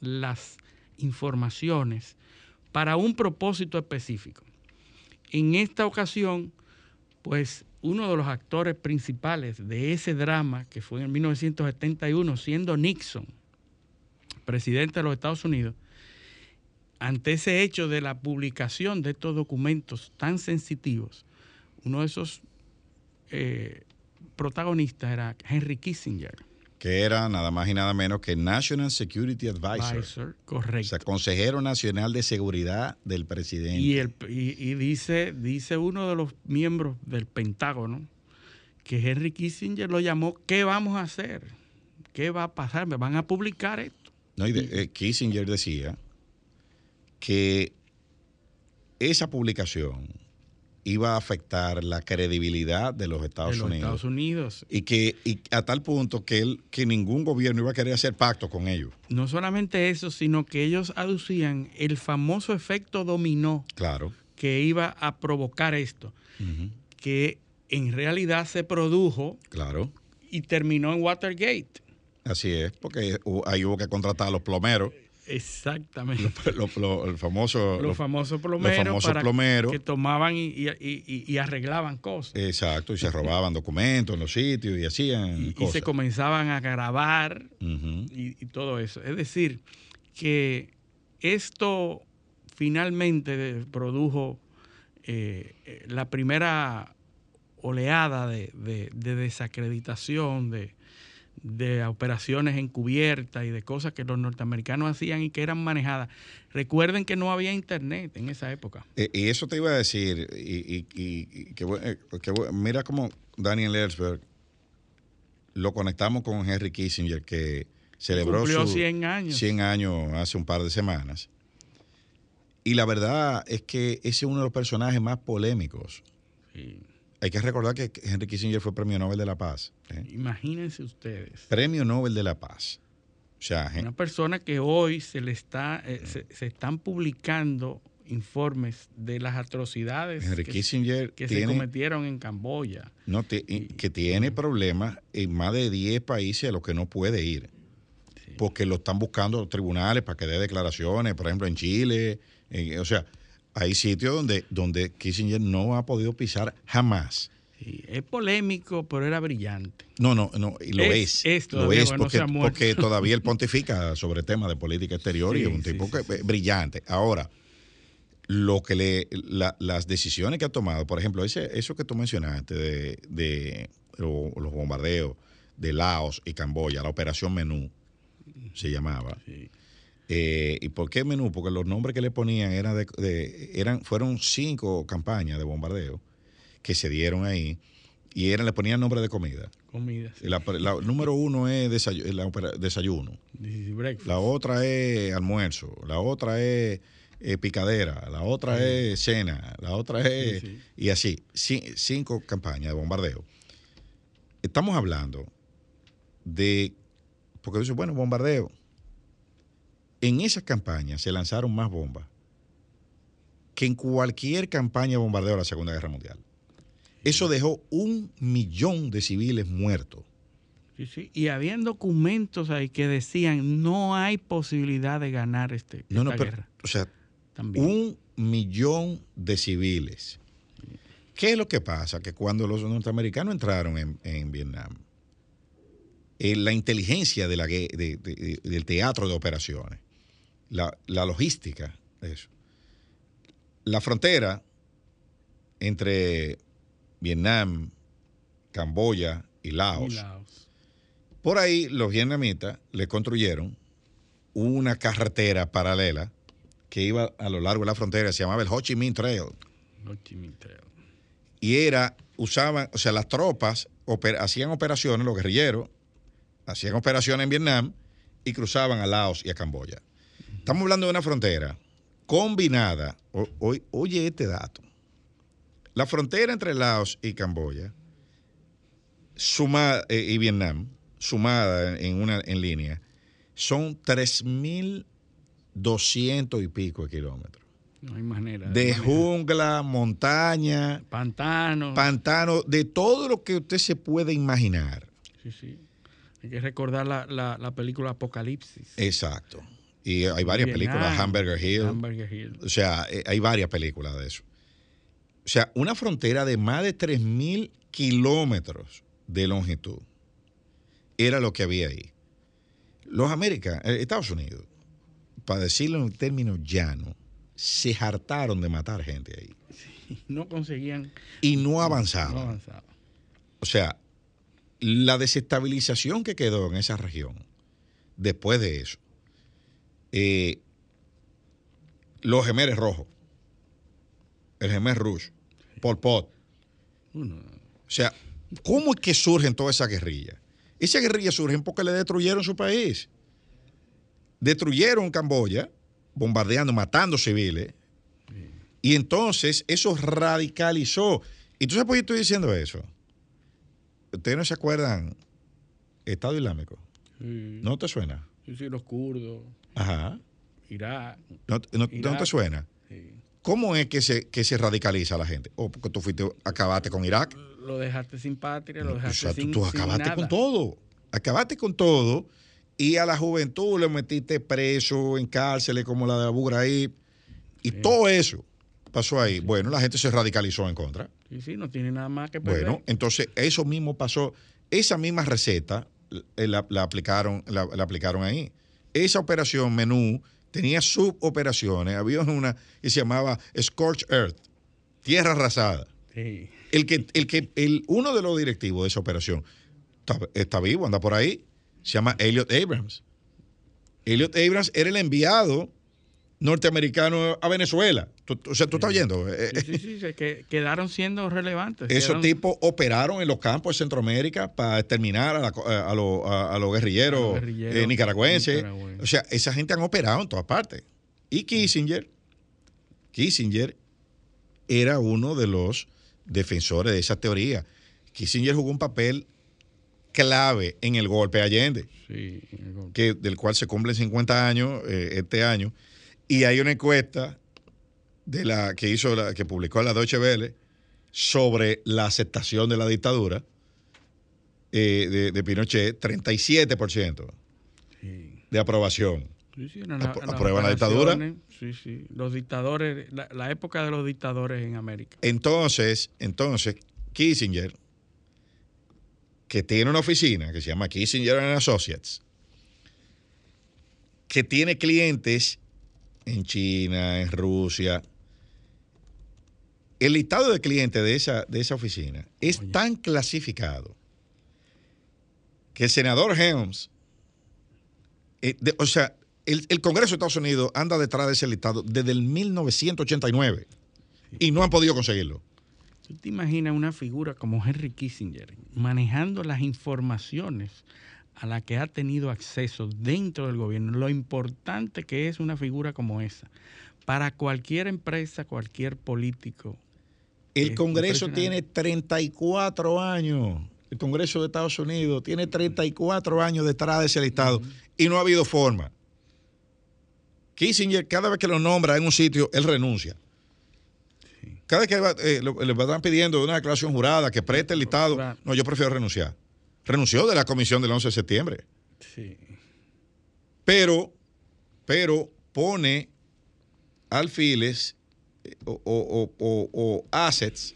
las informaciones para un propósito específico. En esta ocasión, pues uno de los actores principales de ese drama, que fue en 1971, siendo Nixon presidente de los Estados Unidos, ante ese hecho de la publicación de estos documentos tan sensitivos, uno de esos eh, protagonistas era Henry Kissinger que era nada más y nada menos que National Security Advisor. Advisor, correcto. O sea, consejero nacional de seguridad del presidente. Y, el, y, y dice, dice uno de los miembros del Pentágono que Henry Kissinger lo llamó, ¿qué vamos a hacer? ¿Qué va a pasar? ¿Me van a publicar esto? No, y de- eh, Kissinger decía que esa publicación iba a afectar la credibilidad de los Estados de los Unidos. Estados Unidos. Y que y a tal punto que él, que ningún gobierno iba a querer hacer pacto con ellos. No solamente eso, sino que ellos aducían el famoso efecto dominó Claro. que iba a provocar esto, que en realidad se produjo Claro. y terminó en Watergate. Así es, porque ahí hubo que contratar a los plomeros, Exactamente. los- los- el famoso, Los famosos plomeros, famosos plomeros. que tomaban y, y- y- y arreglaban cosas. Exacto, y se robaban documentos en los sitios y hacían y, y cosas. se comenzaban a grabar y, y todo eso. Es decir, que esto finalmente produjo eh, eh, la primera oleada de, de- de desacreditación, de, de operaciones encubiertas y de cosas que los norteamericanos hacían y que eran manejadas. Recuerden que no había internet en esa época. Eh, Y eso te iba a decir, y, y- y- y que, eh, que bu- mira cómo Daniel Ellsberg lo conectamos con Henry Kissinger, que celebró Cumplió sus 100 años. 100 años hace un par de semanas. Y la verdad es que ese es uno de los personajes más polémicos. Sí. Hay que recordar que Henry Kissinger fue Premio Nobel de la Paz. ¿eh? Imagínense ustedes. Premio Nobel de la Paz. O sea, Una persona que hoy se le está, eh, se, se están publicando informes de las atrocidades Henry que, Kissinger que se cometieron en Camboya. no, te- que tiene problemas en más de 10 países a los que no puede ir. Sí. porque lo están buscando los tribunales para que dé declaraciones, por ejemplo, en Chile. en- o sea, hay sitios donde, donde Kissinger no ha podido pisar jamás. Sí, es polémico, pero era brillante. No, no, no, y lo Es- es. es lo es no porque, todavía él pontifica sobre temas de política exterior y es un sí, tipo que brillante. Ahora, lo que le, la- las decisiones que ha tomado, por ejemplo, ese, eso que tú mencionaste de, de lo- los bombardeos de Laos y Camboya, la operación Menú se llamaba. Eh, ¿Y por qué menú? Porque los nombres que le ponían eran de, de- eran, fueron cinco campañas de bombardeo que se dieron ahí y eran, le ponían nombre de comida. Comida. sí. La, la- número uno es desayu- la desayuno, la otra es almuerzo, la otra es eh, picadera, la otra es cena, la otra es... Sí. Y así, ci- cinco campañas de bombardeo. Estamos hablando de... Porque dice, bueno, bombardeo. En esas campañas se lanzaron más bombas que en cualquier campaña de bombardeo de la Segunda Guerra Mundial. Eso dejó un millón de civiles muertos. Sí, sí. Y habían documentos ahí que decían no hay posibilidad de ganar este, No, no, esta pero, guerra. o sea, También. un millón de civiles. ¿Qué es lo que pasa? Que cuando los norteamericanos entraron en, en Vietnam, eh, la inteligencia de la de- del teatro de operaciones, la, la logística de eso, la frontera entre Vietnam, Camboya y Laos, Y Laos. por ahí los vietnamitas le construyeron una carretera paralela que iba a lo largo de la frontera, se llamaba el Ho Chi Minh Trail. Ho Chi Minh Trail. Y era, usaban, o sea, las tropas oper- hacían operaciones, los guerrilleros, hacían operaciones en Vietnam y cruzaban a Laos y a Camboya. Estamos hablando de una frontera combinada. O- o- oye este dato. La frontera entre Laos y Camboya sumada, eh, y Vietnam, sumada en, una, en línea, son 3.200 y pico de kilómetros. No hay manera. De jungla, montaña, Pantanos. pantano, de todo lo que usted se puede imaginar. sí, sí. Hay que recordar la, la, la película Apocalipsis. Exacto. Y hay varias Vietnam, películas, Hamburger Hill. Hamburger Hill. O sea, eh, hay varias películas de eso. O sea, una frontera de más de 3.000 kilómetros de longitud era lo que había ahí. Los Américas, eh, Estados Unidos, para decirlo en términos llanos, se hartaron de matar gente ahí. No conseguían. Y no avanzaban. O sea, la desestabilización que quedó en esa región después de eso, eh, los gemeres rojos, el gemer Rouge, Pol Pot. O sea, ¿cómo es que surgen todas esas guerrillas? Esas guerrillas surgen porque le destruyeron su país. Destruyeron Camboya, bombardeando, matando civiles. Y entonces eso radicalizó. ¿Y tú sabes por qué estoy diciendo eso? ¿Ustedes no se acuerdan? Estado Islámico. ¿No te suena? Sí, los kurdos. Ajá. Irak. ¿No, te suena? Sí. ¿Cómo es que se, que se radicaliza la gente? ¿O porque tú fuiste, acabaste con Irak? Lo dejaste sin patria, lo dejaste o sea, sin tú, tú acabaste con todo. Acabaste con todo y a la juventud le metiste preso en cárceles como la de Abu Ghraib. Y todo eso pasó ahí. Bueno, la gente se radicalizó en contra. Sí, sí, no tiene nada más que perder. Bueno, entonces eso mismo pasó. Esa misma receta eh, la, aplicaron, la, aplicaron ahí. Esa operación menú tenía suboperaciones. Había una que se llamaba Scorch Earth, tierra arrasada. El que, el que, el, uno de los directivos de esa operación está, vivo, anda por ahí. Se llama Elliot Abrams. Elliot Abrams era el enviado norteamericano a Venezuela. O sea, tú estás oyendo. Sí, sí, sí, que quedaron siendo relevantes. Esos tipos operaron en los campos de Centroamérica para exterminar a, los guerrilleros, eh, nicaragüenses. O sea, esa gente han operado en todas partes. Y Kissinger, Kissinger era uno de los defensores de esa teoría. Kissinger jugó un papel clave en el golpe Allende, Que, del cual se cumplen 50 años eh, este año. Y hay una encuesta de la que hizo la, que publicó la Deutsche Welle sobre la aceptación de la dictadura eh, de, Pinochet, 37% de aprobación. Sí, sí, ¿Aprueban la dictadura? Sí, sí. Los dictadores, la, época de los dictadores en América. Entonces, entonces, Kissinger, que tiene una oficina que se llama Kissinger Associates, que tiene clientes en China, en Rusia. El listado de clientes de esa, de esa oficina es tan clasificado que el senador Helms, eh, o sea, el, Congreso de Estados Unidos anda detrás de ese listado desde el 1989 y no han podido conseguirlo. ¿Tú te imaginas una figura como Henry Kissinger manejando las informaciones a la que ha tenido acceso dentro del gobierno, lo importante que es una figura como esa para cualquier empresa, cualquier político. El Congreso tiene 34 años. El Congreso de Estados Unidos tiene 34 años detrás de ese listado y no ha habido forma. Kissinger, cada vez que lo nombra en un sitio, él renuncia. Cada vez que eh, le van pidiendo una declaración jurada que preste el listado, no, yo prefiero renunciar renunció de la comisión del 11 de septiembre. Sí. Pero, pero pone alfiles eh, o, assets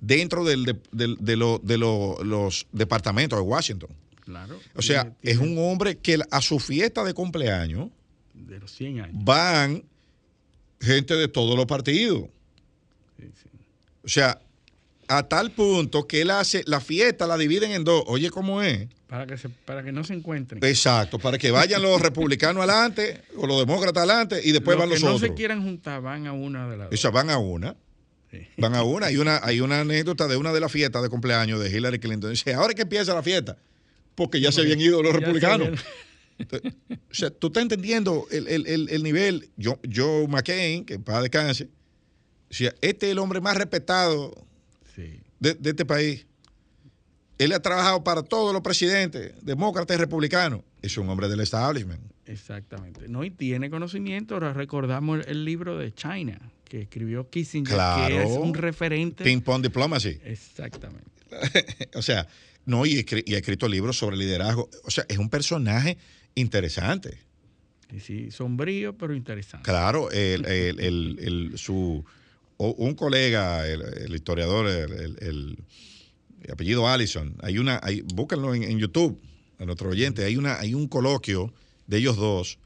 dentro del, de, de, los departamentos de Washington. Claro. O sea, es un hombre que a su fiesta de cumpleaños de los 100 años. van gente de todos los partidos. Sí, sí. O sea, a tal punto que él hace la fiesta, la dividen en dos. Oye, ¿cómo es? Para que, para que no se encuentren. Exacto, para que vayan los republicanos adelante o los demócratas adelante y después van los que no se quieran juntar van a una de las dos. van a una. Van a una. Hay, una. hay una anécdota de una de las fiestas de cumpleaños de Hillary Clinton. Dice, ¿ahora que empieza la fiesta? Porque ya se habían ido los republicanos. o sea, tú estás entendiendo el, nivel. Joe McCain, que para descanse, decía, este es el hombre más respetado de, este país. Él ha trabajado para todos los presidentes, demócratas y republicanos. Es un hombre del establishment. Exactamente. No, y tiene conocimiento. Ahora recordamos el, libro de China que escribió Kissinger, que es un referente. Ping Pong Diplomacy. Exactamente. o sea, no, y, ha escrito libros sobre liderazgo. O sea, es un personaje interesante. Sí, sí, sombrío, pero interesante. Claro, el, su un colega, el, historiador, el, apellido Allison, hay una, hay, búsquenlo en, YouTube, a nuestro oyente, hay, una, hay un coloquio de ellos dos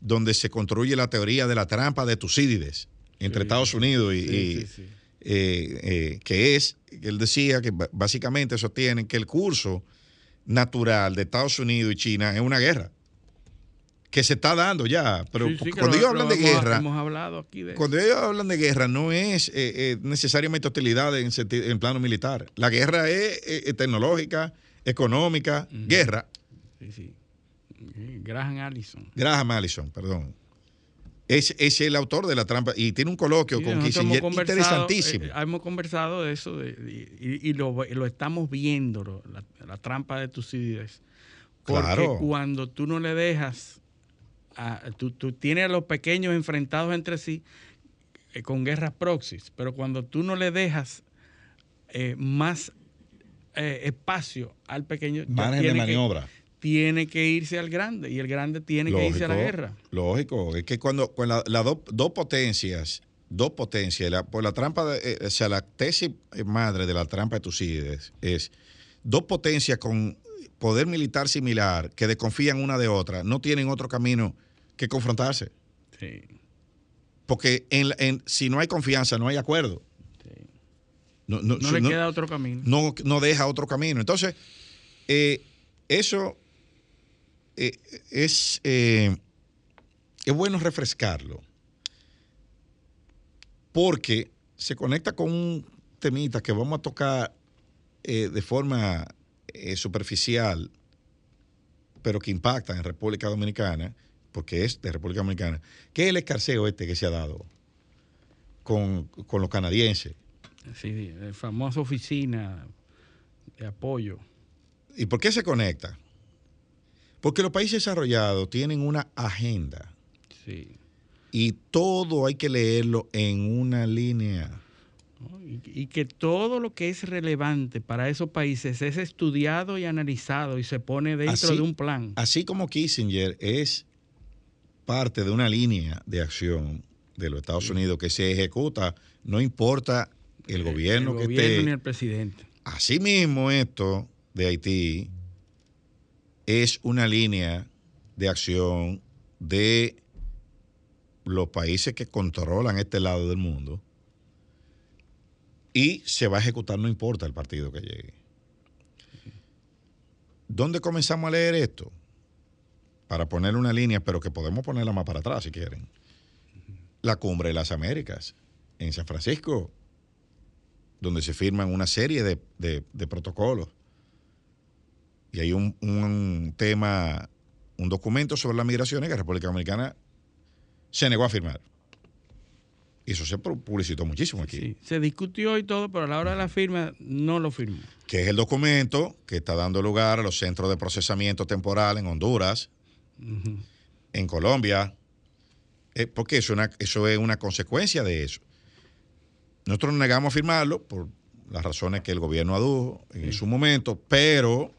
donde se construye la teoría de la trampa de Tucídides entre Estados Unidos y, eh, eh, que es, él decía que básicamente sostienen que el curso natural de Estados Unidos y China es una guerra que se está dando ya. Pero Sí, sí, que cuando lo- ellos hablan lo de hemos- guerra, Hemos hablado aquí de cuando ellos hablan de guerra, no es eh, eh, necesariamente hostilidad en, en plano militar. La guerra es eh, tecnológica, económica, guerra. Sí, sí. Graham Allison. Graham Allison, perdón. Es, es el autor de la trampa y tiene un coloquio Sí, con Kissinger interesantísimo. eh, hemos conversado de eso de- y, y lo, lo estamos viendo, lo- la, la trampa de Tucídides. Porque Claro. cuando tú no le dejas, a- tú, tú tienes a los pequeños enfrentados entre sí eh, con guerras proxies, pero cuando tú no le dejas eh, más eh, espacio al pequeño, de tiene que- maniobra. tiene que irse al grande y el grande tiene que irse a la guerra. Lógico, es que cuando, cuando la- las dos- dos potencias, dos potencias, la, por la trampa, de, eh, o sea, la tesis madre de la trampa de Tucídides es dos potencias con poder militar similar que desconfían una de otra, no tienen otro camino que confrontarse. Sí, Porque en, en- si no hay confianza, no hay acuerdo. sí. No, no- No le no- queda otro camino. no, no deja otro camino. Entonces, eh, eso eh, es, eh, es bueno refrescarlo, porque se conecta con un temita que vamos a tocar de forma superficial, pero que impacta en República Dominicana, porque es de República Dominicana, que es el escarceo este que se ha dado con, con los canadienses. Sí, la famosa oficina de apoyo. ¿Y por qué se conecta? Porque los países desarrollados tienen una agenda Sí. y todo hay que leerlo en una línea. Y, y que todo lo que es relevante para esos países es estudiado y analizado y se pone dentro Así- de un plan. Así como Kissinger es parte de una línea de acción de los Estados Unidos que se ejecuta, no importa el gobierno el que gobierno esté. ni el presidente. Asimismo, esto de Haití es una línea de acción de los países que controlan este lado del mundo y se va a ejecutar no importa el partido que llegue. ¿Dónde comenzamos a leer esto? Para poner una línea, pero que podemos ponerla más para atrás si quieren. La cumbre de las Américas en San Francisco, donde se firman una serie de, de- de protocolos. Y hay un, un tema, un documento sobre las migraciones que la República Dominicana se negó a firmar. Y eso se pu- publicitó muchísimo aquí. Sí, se discutió y todo, pero a la hora de la firma no lo firmó. Que es el documento que está dando lugar a los centros de procesamiento temporal en Honduras, En Colombia, eh, porque eso, es una- eso es una consecuencia de eso. Nosotros nos negamos a firmarlo por las razones que el gobierno adujo en su momento, pero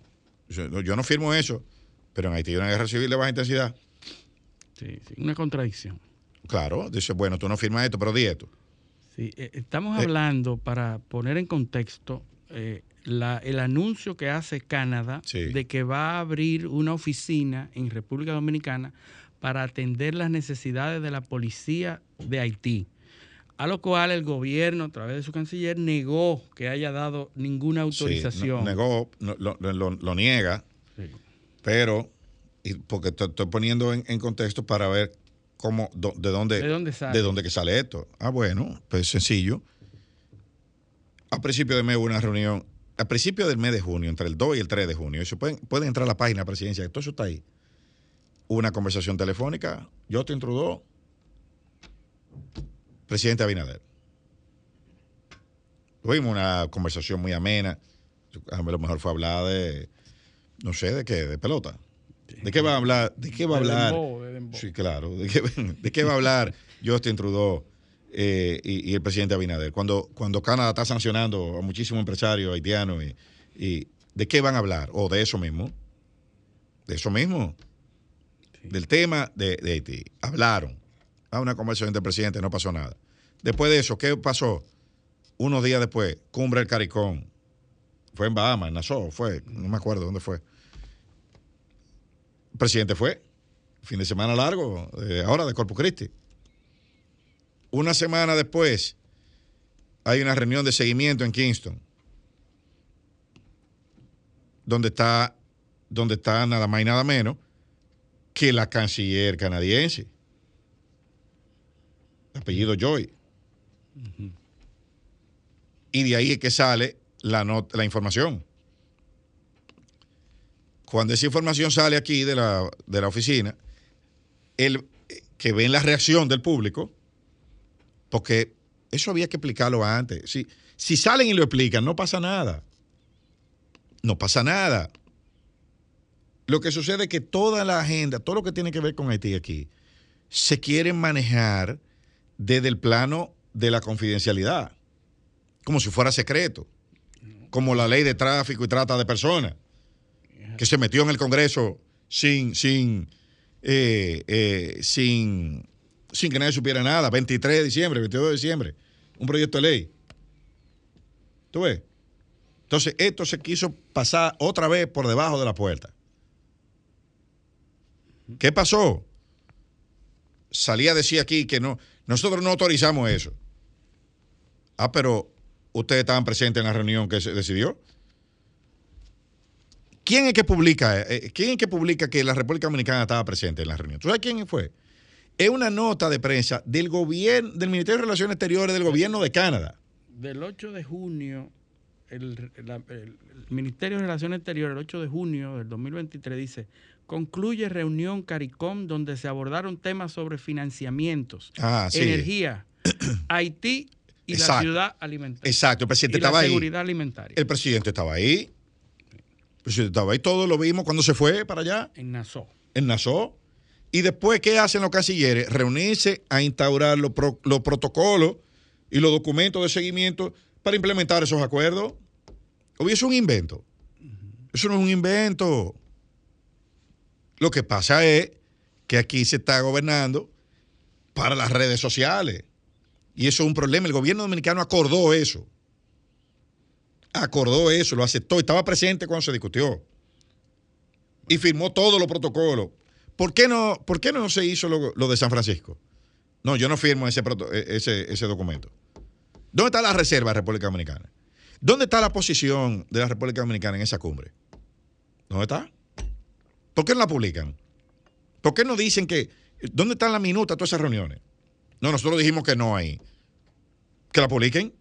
yo, yo no firmo eso, pero en Haití hay una guerra civil de baja intensidad. Sí, sí, una contradicción. Claro, dice, bueno, tú no firmas esto, pero di esto. Sí, eh, estamos Eh. hablando, para poner en contexto, eh, la- el anuncio que hace Canadá Sí. de que va a abrir una oficina en República Dominicana para atender las necesidades de la policía de Haití. A lo cual el gobierno, a través de su canciller, negó que haya dado ninguna Sí, autorización. no- negó, no- lo, lo- lo niega, Sí. pero, y porque te estoy poniendo en, en contexto para ver cómo, do- de dónde, ¿De dónde sale? ¿De dónde que sale esto? Ah, bueno, pues sencillo. A principio de mes hubo una reunión, a principio del mes de junio, entre el 2 y el 3 de junio, se pueden, pueden entrar a la página de presidencia, todo eso está ahí. Hubo una conversación telefónica, yo te Trudeau, presidente Abinader. Tuvimos una conversación muy amena. A lo mejor fue hablar de, no sé, de qué, de pelota. ¿De qué va a hablar? ¿De qué va a hablar? Sí, claro. ¿De qué, de qué va a hablar Justin Trudeau eh, y, y el presidente Abinader? Cuando, cuando Canadá está sancionando a muchísimos empresarios haitianos, y, y ¿de qué van a hablar? ¿O de eso mismo? De eso mismo. Del tema de, de Haití. Hablaron. A una conversación entre presidentes, no pasó nada. Después de eso, ¿qué pasó? Unos días después, cumbre del Caricón. Fue en Bahamas, en Nassau, fue, no me acuerdo dónde fue. El presidente fue, fin de semana largo, eh, ahora de Corpus Christi. Una semana después, hay una reunión de seguimiento en Kingston, donde está donde está nada más y nada menos que la canciller canadiense. Apellido Joy. Y de ahí es que sale la, la información. Cuando esa información sale aquí de la, de la oficina, el, que ven la reacción del público, porque eso había que explicarlo antes. Si, si salen y lo explican, no pasa nada. No pasa nada. Lo que sucede es que toda la agenda, todo lo que tiene que ver con Haití aquí, se quiere manejar desde el plano de la confidencialidad, como si fuera secreto, como la ley de tráfico y trata de personas, que se metió en el Congreso sin, sin, eh, eh, sin, sin que nadie supiera nada, 23 de diciembre, 22 de diciembre, un proyecto de ley. ¿Tú ves? Entonces, esto se quiso pasar otra vez por debajo de la puerta. ¿Qué pasó? Salía a decir aquí que no, nosotros no autorizamos eso. Ah, pero ustedes estaban presentes en la reunión que se decidió. ¿Quién es que publica? Eh, ¿Quién es que publica que la República Dominicana estaba presente en la reunión? ¿Tú sabes quién fue? Es una nota de prensa del gobierno, del Ministerio de Relaciones Exteriores del gobierno de Canadá. Del 8 de junio, el, el Ministerio de Relaciones Exteriores, el 8 de junio del 2023, dice, concluye reunión CARICOM donde se abordaron temas sobre financiamientos, ah, energía, Haití y la ciudad alimentaria. Exacto, el presidente y estaba la seguridad alimentaria. El presidente estaba ahí. El presidente estaba ahí, todo lo vimos cuando se fue para allá. En Nassau. En Nassau. Y después, ¿qué hacen los cancilleres? Reunirse a instaurar los, los protocolos y los documentos de seguimiento para implementar esos acuerdos. Obvio, es un invento. Eso no es un invento. Lo que pasa es que aquí se está gobernando para las redes sociales. Y eso es un problema. El gobierno dominicano acordó eso. Acordó eso, lo aceptó. Estaba presente cuando se discutió. Y firmó todos los protocolos. ¿Por qué no, por qué no se hizo lo, de San Francisco? No, yo no firmo ese, ese, ese documento. ¿Dónde está la reserva de República Dominicana? ¿Dónde está la posición de la República Dominicana en esa cumbre? ¿Dónde está? ¿Por qué no la publican? ¿Por qué no dicen que... ¿Dónde están las minutas de todas esas reuniones? No, nosotros dijimos que no hay. Que la publiquen.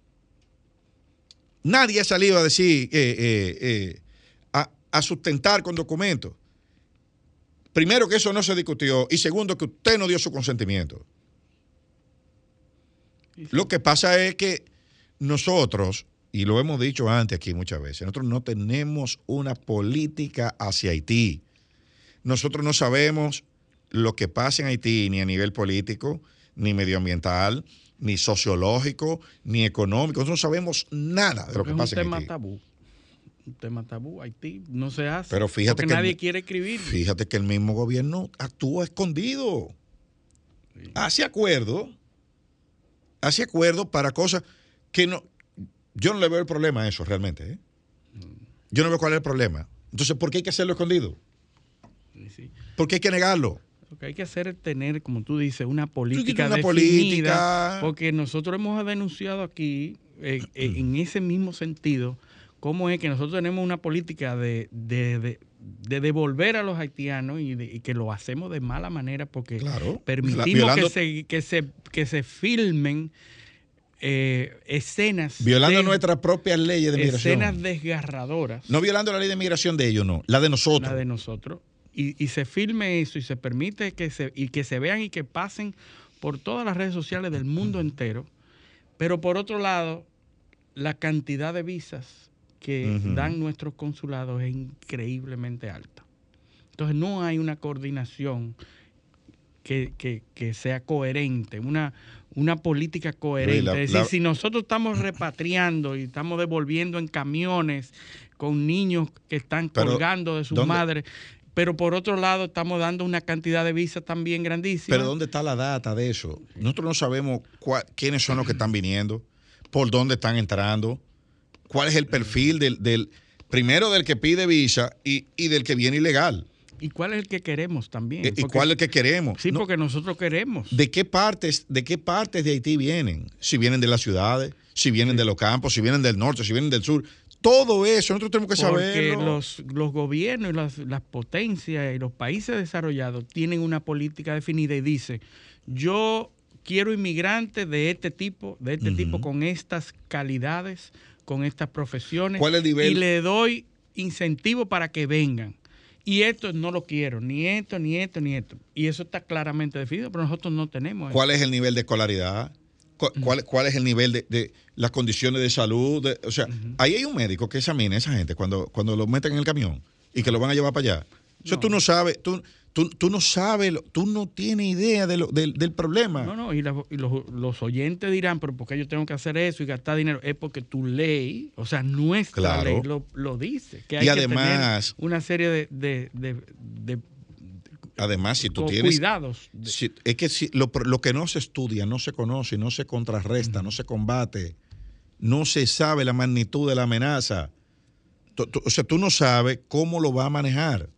Nadie ha salido a decir, eh, eh, eh, a, sustentar con documentos. Primero que eso no se discutió y segundo que usted no dio su consentimiento. Lo que pasa es que nosotros, y lo hemos dicho antes aquí muchas veces, nosotros no tenemos una política hacia Haití. Nosotros no sabemos lo que pasa en Haití ni a nivel político, ni medioambiental, ni sociológico, ni económico. Nosotros no sabemos nada de lo que pasa en Haití. Es un tema tabú. Un tema tabú. Haití no se hace. Pero fíjate porque nadie quiere escribir. Fíjate que el mismo gobierno actúa escondido. Hace acuerdo. Hace acuerdo para cosas que no. Yo no le veo el problema a eso realmente. ¿eh? Yo no veo cuál es el problema. Entonces, ¿por qué hay que hacerlo escondido? ¿Por qué hay que negarlo? Lo que hay que hacer es tener, como tú dices, una política una política. porque nosotros hemos denunciado aquí, eh, eh, en ese mismo sentido, cómo es que nosotros tenemos una política de, devolver a los haitianos y, que lo hacemos de mala manera porque permitimos que, se, que, se, que se filmen eh, escenas. Violando nuestras propias leyes de migración. Escenas desgarradoras. No violando la ley de migración de ellos, no. La de nosotros. La de nosotros y, se filme eso y se permite que se, y que se vean y que pasen por todas las redes sociales del mundo entero. Pero por otro lado, la cantidad de visas que dan nuestros consulados es increíblemente alta. Entonces no hay una coordinación que, sea coherente, una, una política coherente. es decir, si nosotros estamos repatriando y estamos devolviendo en camiones con niños que están colgando de sus madres, pero por otro lado estamos dando una cantidad de visas también grandísima. Pero ¿dónde está la data de eso? Nosotros no sabemos quiénes son los que están viniendo, por dónde están entrando, cuál es el perfil del, primero del que pide visa y, del que viene ilegal. ¿Y cuál es el que queremos también? ¿Y cuál es el que queremos? Sí, porque nosotros queremos. ¿De qué partes, de qué partes de Haití vienen? Si vienen de las ciudades, si vienen de los campos, si vienen del norte, si vienen del sur. Todo eso nosotros tenemos que Porque saberlo. los, los gobiernos y las, las potencias y los países desarrollados tienen una política definida y dice, yo quiero inmigrantes de este tipo, de este tipo, con estas calidades, con estas profesiones. ¿Cuál es el nivel? Y le doy incentivo para que vengan. Y esto no lo quiero, ni esto, ni esto, ni esto. Y eso está claramente definido, pero nosotros no tenemos eso. ¿Cuál es el nivel de escolaridad? ¿Cu- ¿Cuál, cuál es el nivel de, de las condiciones de salud? De- o sea, ahí hay un médico que examina a esa gente cuando, cuando lo meten en el camión y que lo van a llevar para allá. Eso No. tú no sabes, tú, tú, tú no sabes, tú no tienes idea de lo- del, del problema. No, no, y, la- y los, los oyentes dirán, pero ¿por qué yo tengo que hacer eso y gastar dinero? Es porque tu ley, o sea, nuestra Claro. ley lo, lo dice. Que Y que además- tener una serie de, de- de- de Además, si tú tienes... cuidados. de- si- es que si, lo, lo que no se estudia, no se conoce, no se contrarresta, no se combate, no se sabe la magnitud de la amenaza. Tú- tú- o sea, tú no sabes cómo lo va a manejar.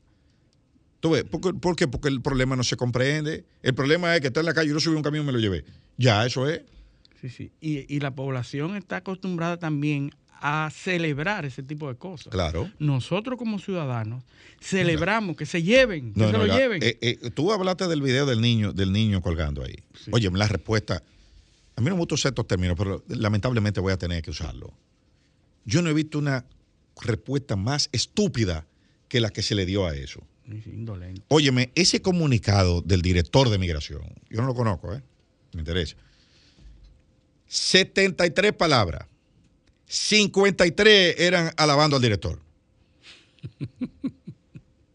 ¿Tú ves? ¿Por qué? ¿Por qué? Porque el problema no se comprende. El problema es que está en la calle, yo subí un camión y me lo llevé. Ya, eso es. sí, sí. Y, y la población está acostumbrada también a celebrar ese tipo de cosas. Claro. Nosotros como ciudadanos celebramos que se lleven, que No, se no, lo la- lleven. eh, eh, tú hablaste del video del niño, del niño colgando ahí. Sí. Oye, la respuesta. A mí no me gusta usar estos términos, pero lamentablemente voy a tener que usarlo. Yo no he visto una respuesta más estúpida que la que se le dio a eso. Indolente. Óyeme, ese comunicado del director de migración, yo no lo conozco, ¿eh? Me interesa. 73 palabras. 53 eran alabando al director.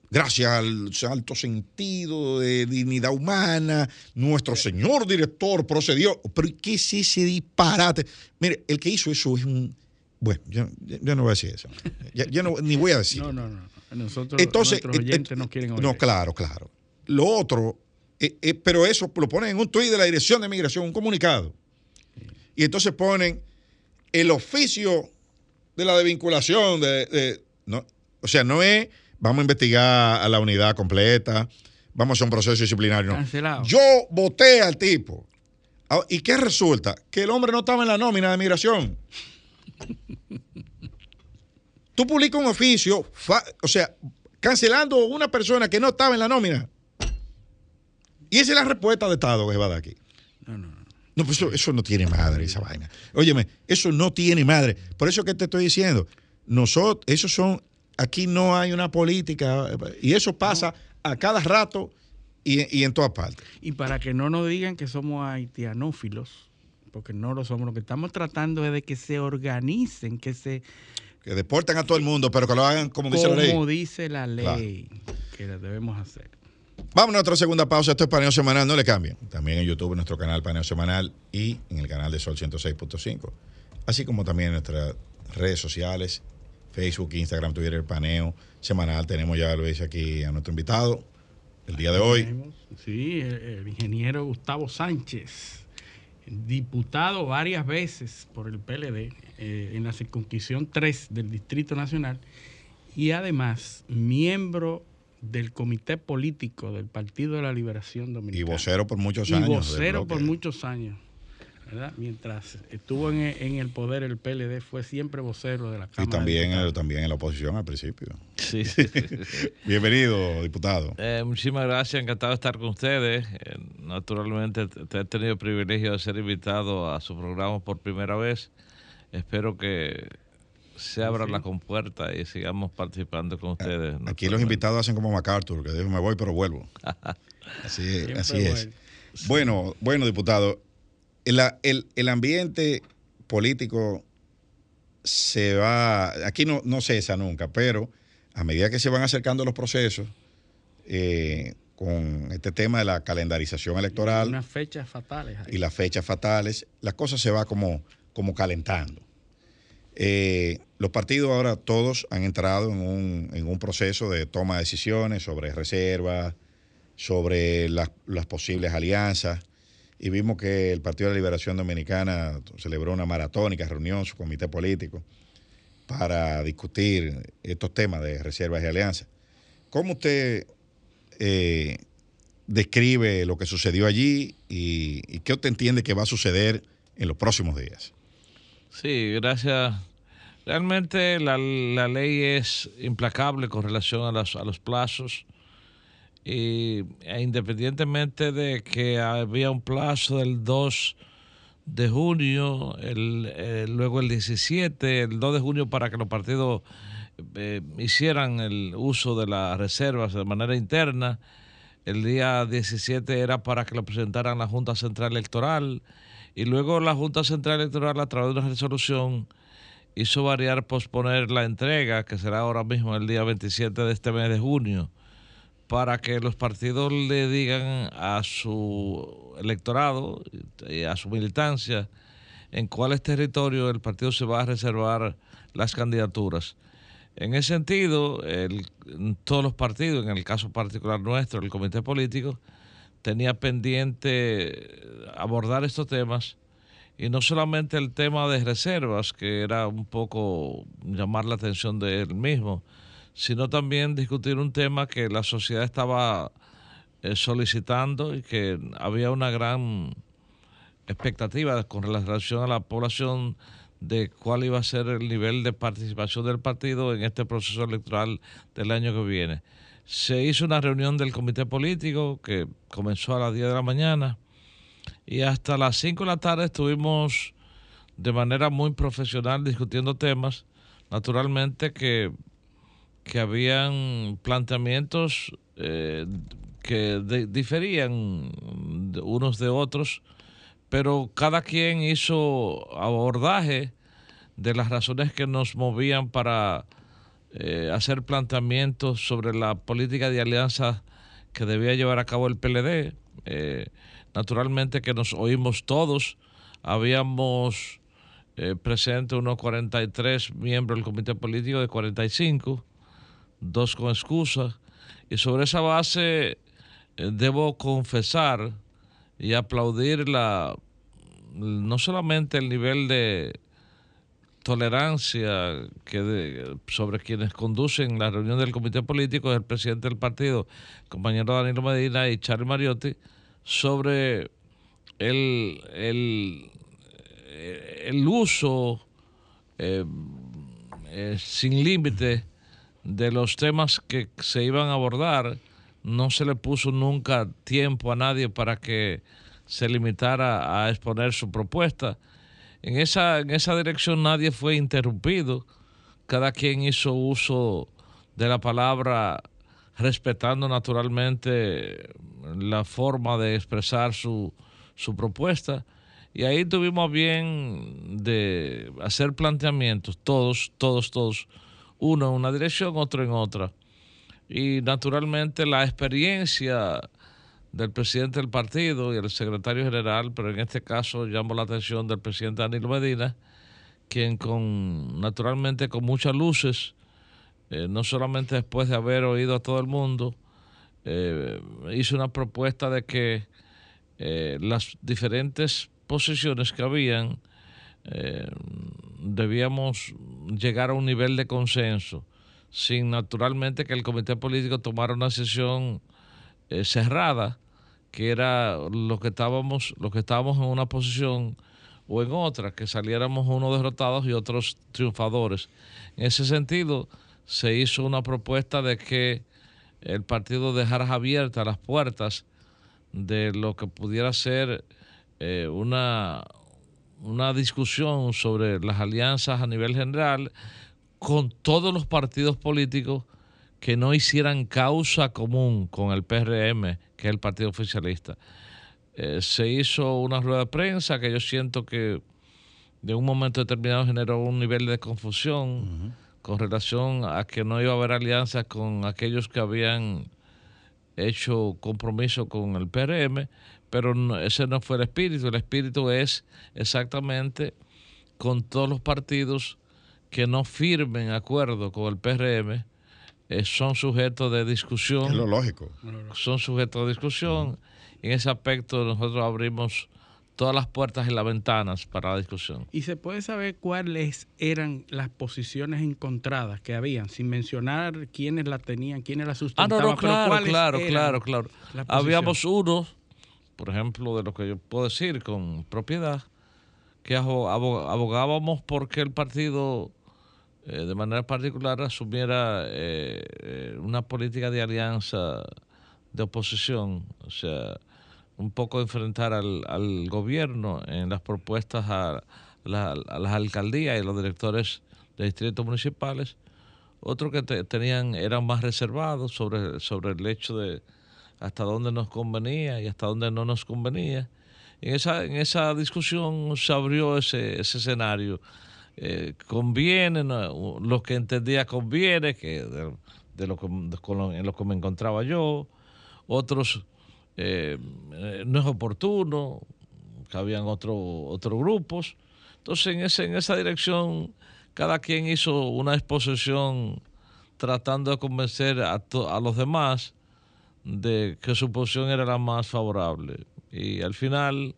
Gracias al alto sentido de dignidad humana, nuestro señor director procedió. Pero ¿qué es ese disparate? Mire, el que hizo eso es un... Bueno, yo, yo no voy a decir eso. Ya, ya no, ni voy a decir. No, no, no. Nosotros, Entonces, nuestros eh, oyentes eh, no quieren oír. No, claro, claro. Lo otro, eh, eh, pero eso lo ponen en un tuit de la Dirección de Migración, un comunicado. Y entonces ponen el oficio de la desvinculación. De, de- no, o sea, no es vamos a investigar a la unidad completa, vamos a hacer un proceso disciplinario. No. Cancelado. Yo voté al tipo. Ah, ¿Y qué resulta? Que el hombre no estaba en la nómina de migración. Tú publicas un oficio, fa- o sea, cancelando a una persona que no estaba en la nómina. Y esa es la respuesta de Estado que va dar aquí. No, no, no. No, pues eso, eso no tiene madre, esa vaina. Óyeme, eso no tiene madre. Por eso que te estoy diciendo, nosotros, esos son, aquí no hay una política, y eso pasa a cada rato y, y en todas partes. Y para que no nos digan que somos haitianófilos, porque no lo somos, lo que estamos tratando es de que se organicen, que se, Que deporten a todo el mundo, pero que lo hagan como dice la ley. como dice la ley, que la debemos hacer. Vamos a nuestra segunda pausa. Esto es Paneo Semanal, no le cambien. También en YouTube, en nuestro canal Paneo Semanal y en el canal de Sol 106.5. Así como también en nuestras redes sociales, Facebook, Instagram, Twitter, Paneo Semanal. Tenemos ya, lo dice aquí, a nuestro invitado el día de hoy. Sí, el, el ingeniero Gustavo Sánchez, diputado varias veces por el PLD eh, en la circunscripción 3 del Distrito Nacional y además miembro del comité político del Partido de la Liberación Y Dominicana. vocero por muchos Y años. del vocero por muchos años. ¿verdad? Mientras estuvo en, en el poder el PLD, fue siempre vocero de la Cámara. Y también, también en la oposición al principio. Sí, sí, sí, sí. Bienvenido, diputado. Eh, muchísimas gracias, encantado de estar con ustedes. Eh, naturalmente te- he tenido el privilegio de ser invitado a su programa por primera vez. Espero que se abran las compuertas y sigamos participando con ustedes. Aquí los invitados hacen como MacArthur, que dijo, me voy, pero vuelvo. Así, Siempre así es. Bueno, bueno, diputado, el, el- el ambiente político se va, aquí no, no cesa nunca, pero a medida que se van acercando los procesos, eh, con este tema de la calendarización electoral Unas fechas fatales. ahí. y las fechas fatales, las cosas se va como, como calentando. Eh, los partidos ahora todos han entrado en un, proceso de toma de decisiones sobre reservas, sobre las, posibles alianzas. Y vimos que el Partido de la Liberación Dominicana celebró una maratónica reunión, su comité político, para discutir estos temas de reservas y alianzas. ¿Cómo usted eh, describe lo que sucedió allí y qué usted entiende que va a suceder en los próximos días? Sí, gracias. Realmente la, ley es implacable con relación a los, a los plazos. Y e independientemente de que había un plazo del 2 de junio, el, luego el 17, el 2 de junio para que los partidos eh, hicieran el uso de las reservas de manera interna, el día 17 era para que lo presentaran la Junta Central Electoral y luego la Junta Central Electoral a través de una resolución hizo variar posponer la entrega, que será ahora mismo el día 27 de este mes de junio, para que los partidos le digan a su electorado y a su militancia en cuáles territorios el partido se va a reservar las candidaturas. En ese sentido, todos los partidos, en el caso particular nuestro, el comité político, tenía pendiente abordar estos temas y no solamente el tema de reservas, que era un poco llamar la atención de él mismo, sino también discutir un tema que la sociedad estaba eh, solicitando y que había una gran expectativa con relación a la población de cuál iba a ser el nivel de participación del partido en este proceso electoral del año que viene. Se hizo una reunión del comité político que comenzó a las 10 de la mañana y hasta las 5 de la tarde estuvimos de manera muy profesional discutiendo temas, naturalmente que, que habían planteamientos eh, que diferían unos de otros, pero cada quien hizo abordaje de las razones que nos movían para eh, hacer planteamientos sobre la política de alianza que debía llevar a cabo el PLD. Eh, naturalmente que nos oímos todos. Habíamos eh, presente unos 43 miembros del comité político de 45, dos con excusa. Y sobre esa base debo confesar y aplaudir la, no solamente el nivel de tolerancia que sobre quienes conducen la reunión del comité político, el presidente del partido, compañero Danilo Medina y Charlie Mariotti, sobre el, el, el uso eh, eh, sin límite de los temas que se iban a abordar. No se le puso nunca tiempo a nadie para que se limitara a exponer su propuesta. En esa, en esa dirección nadie fue interrumpido. Cada quien hizo uso de la palabra respetando naturalmente la forma de expresar su, su propuesta. Y ahí tuvimos bien de hacer planteamientos, todos, todos, todos, uno en una dirección, otro en otra. Y naturalmente la experiencia del presidente del partido y el secretario general, pero en este caso llamo la atención del presidente Danilo Medina, quien con naturalmente con muchas luces eh, no solamente después de haber oído a todo el mundo, eh, hizo una propuesta de que eh, las diferentes posiciones que habían debíamos llegar a un nivel de consenso, sin naturalmente que el comité político tomara una sesión cerrada, que era lo que estábamos, lo que estábamos en una posición o en otra, que saliéramos unos derrotados y otros triunfadores. En ese sentido, se hizo una propuesta de que el partido dejara abiertas las puertas de lo que pudiera ser eh, una, una discusión sobre las alianzas a nivel general con todos los partidos políticos que no hicieran causa común con el PRM, que es el partido oficialista. Eh, se hizo una rueda de prensa que yo siento que de un momento determinado generó un nivel de confusión con relación a que no iba a haber alianza con aquellos que habían hecho compromiso con el PRM, pero ese no fue el espíritu. El espíritu es exactamente con todos los partidos que no firmen acuerdo con el PRM, eh, son sujetos de discusión. Es lo lógico. Son sujetos de discusión. En ese aspecto nosotros abrimos todas las puertas y las ventanas para la discusión. ¿Y se puede saber cuáles eran las posiciones encontradas que habían, sin mencionar quiénes las tenían, quiénes las sustentaban? Ah, no, no, claro, claro, claro, claro. Habíamos unos, por ejemplo, de lo que yo puedo decir con propiedad, que abogábamos porque el partido de manera particular asumiera una política de alianza de oposición, o sea, un poco enfrentar al, al gobierno en las propuestas a, a las alcaldías y los directores de distritos municipales. Otros que tenían eran más reservados sobre, sobre el hecho de hasta dónde nos convenía y hasta dónde no nos convenía. En esa, en esa discusión se abrió ese, ese escenario. Eh, conviene, lo que entendía conviene, que de, lo que, en lo que me encontraba yo, otros eh, no es oportuno, que habían otro, otros grupos. Entonces, en, ese, en esa dirección, cada quien hizo una exposición tratando de convencer a, a los demás de que su posición era la más favorable. Y al final,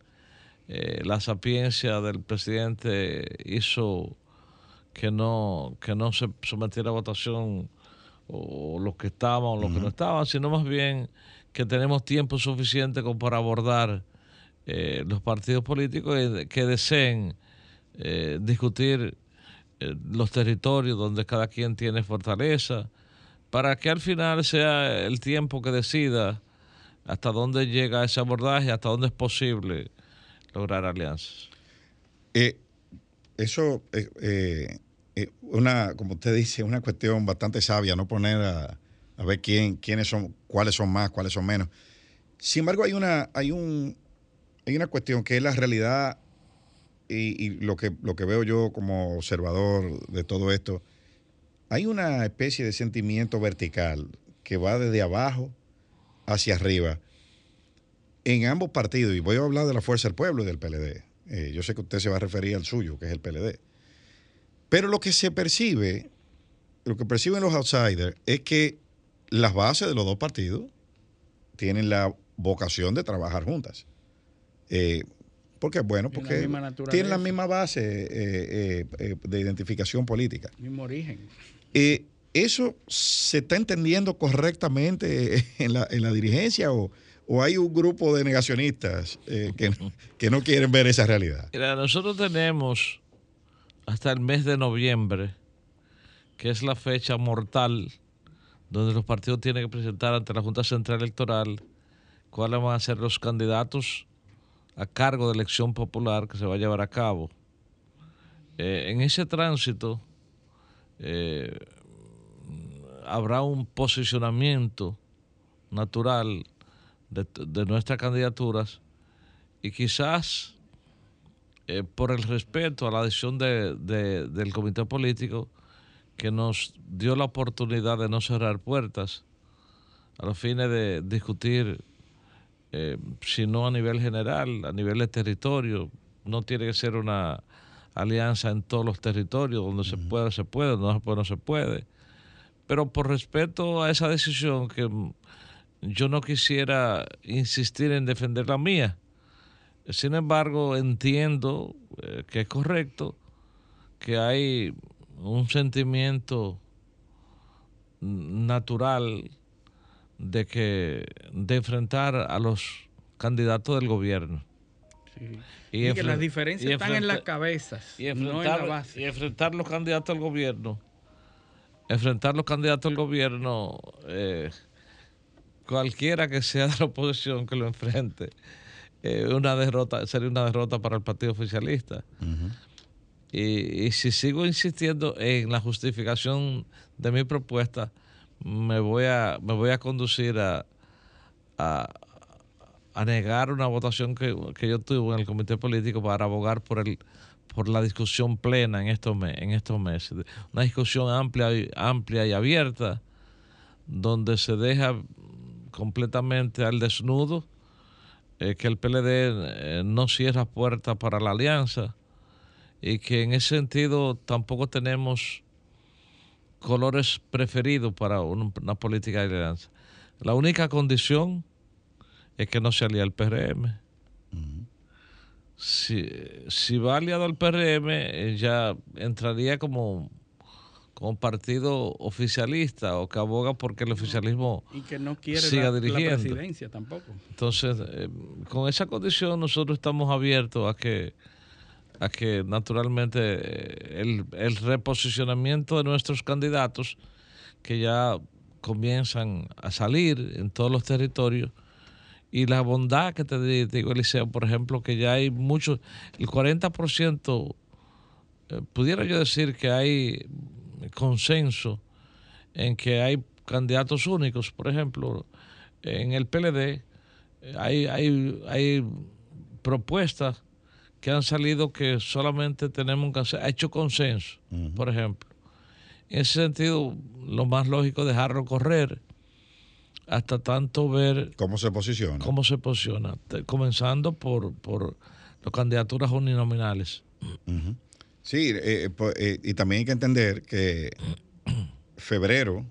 eh, la sapiencia del presidente hizo que no, que no se sometiera a votación o los que estaban o los que no estaban, sino más bien que tenemos tiempo suficiente como para abordar eh, los partidos políticos que deseen eh, discutir eh, los territorios donde cada quien tiene fortaleza, para que al final sea el tiempo que decida hasta dónde llega ese abordaje, hasta dónde es posible lograr alianzas. Eh, eso es una, como usted dice, una cuestión bastante sabia, no poner a, a ver quién, quiénes son, cuáles son más, cuáles son menos. Sin embargo, hay una, hay un, hay una cuestión que es la realidad y, lo, que, lo que veo yo como observador de todo esto, hay una especie de sentimiento vertical que va desde abajo hacia arriba en ambos partidos, y voy a hablar de la Fuerza del Pueblo y del PLD. Eh, yo sé que usted se va a referir al suyo, que es el PLD. Pero lo que se percibe, lo que perciben los outsiders, es que las bases de los dos partidos tienen la vocación de trabajar juntas. Eh, porque bueno, porque tienen la misma base eh, eh, de identificación política. Mismo origen. ¿Eso se está entendiendo correctamente en la, en la dirigencia o, hay un grupo de negacionistas que, que, no quieren ver esa realidad? Mira, nosotros tenemos hasta el mes de noviembre, que es la fecha mortal donde los partidos tienen que presentar ante la Junta Central Electoral cuáles van a ser los candidatos a cargo de elección popular que se va a llevar a cabo. Eh, en ese tránsito eh, habrá un posicionamiento natural de, nuestras candidaturas y quizás eh, por el respeto a la decisión del comité político que nos dio la oportunidad de no cerrar puertas a los fines de discutir eh, sino a nivel general, a nivel de territorio. No tiene que ser una alianza en todos los territorios, donde se puede, se puede, donde no se puede, no se puede. Pero por respeto a esa decisión, que yo no quisiera insistir en defender la mía. Sin embargo, entiendo eh, que es correcto que hay un sentimiento natural de que de enfrentar a los candidatos del gobierno. Y, que las diferencias están en las cabezas, y enfrentar, no Y enfrentar los candidatos al gobierno, enfrentar los candidatos al gobierno, eh, cualquiera que sea de la oposición que lo enfrente, eh, una derrota sería una derrota para el partido oficialista. y, y si sigo insistiendo en la justificación de mi propuesta, me voy a, me voy a conducir a, a, negar una votación que, yo tuve en el comité político para abogar por el por la discusión plena en estos, en estos meses. Una discusión amplia, amplia y abierta donde se deja completamente al desnudo eh, que el PLD eh, no cierra puertas para la alianza y que en ese sentido tampoco tenemos colores preferidos para una política de alianza. La única condición es que no se alía el PRM. si, va aliado al PRM, eh, ya entraría como, como partido oficialista o que aboga porque el oficialismo y que no quiere siga la, dirigiendo. la presidencia tampoco. Entonces, eh, con esa condición nosotros estamos abiertos a que a que naturalmente eh, el, el reposicionamiento de nuestros candidatos, que ya comienzan a salir en todos los territorios, y la bondad que te digo, Eliseo, por ejemplo, que ya hay muchos, el 40%, eh, pudiera yo decir que hay consenso en que hay candidatos únicos, por ejemplo, en el PLD hay, hay, hay propuestas que han salido que solamente tenemos que hacer, ha hecho consenso, por ejemplo. En ese sentido, lo más lógico es dejarlo correr hasta tanto ver cómo se posiciona. Cómo se posiciona, comenzando por, por las candidaturas uninominales. Sí, eh, pues, eh, y también hay que entender que febrero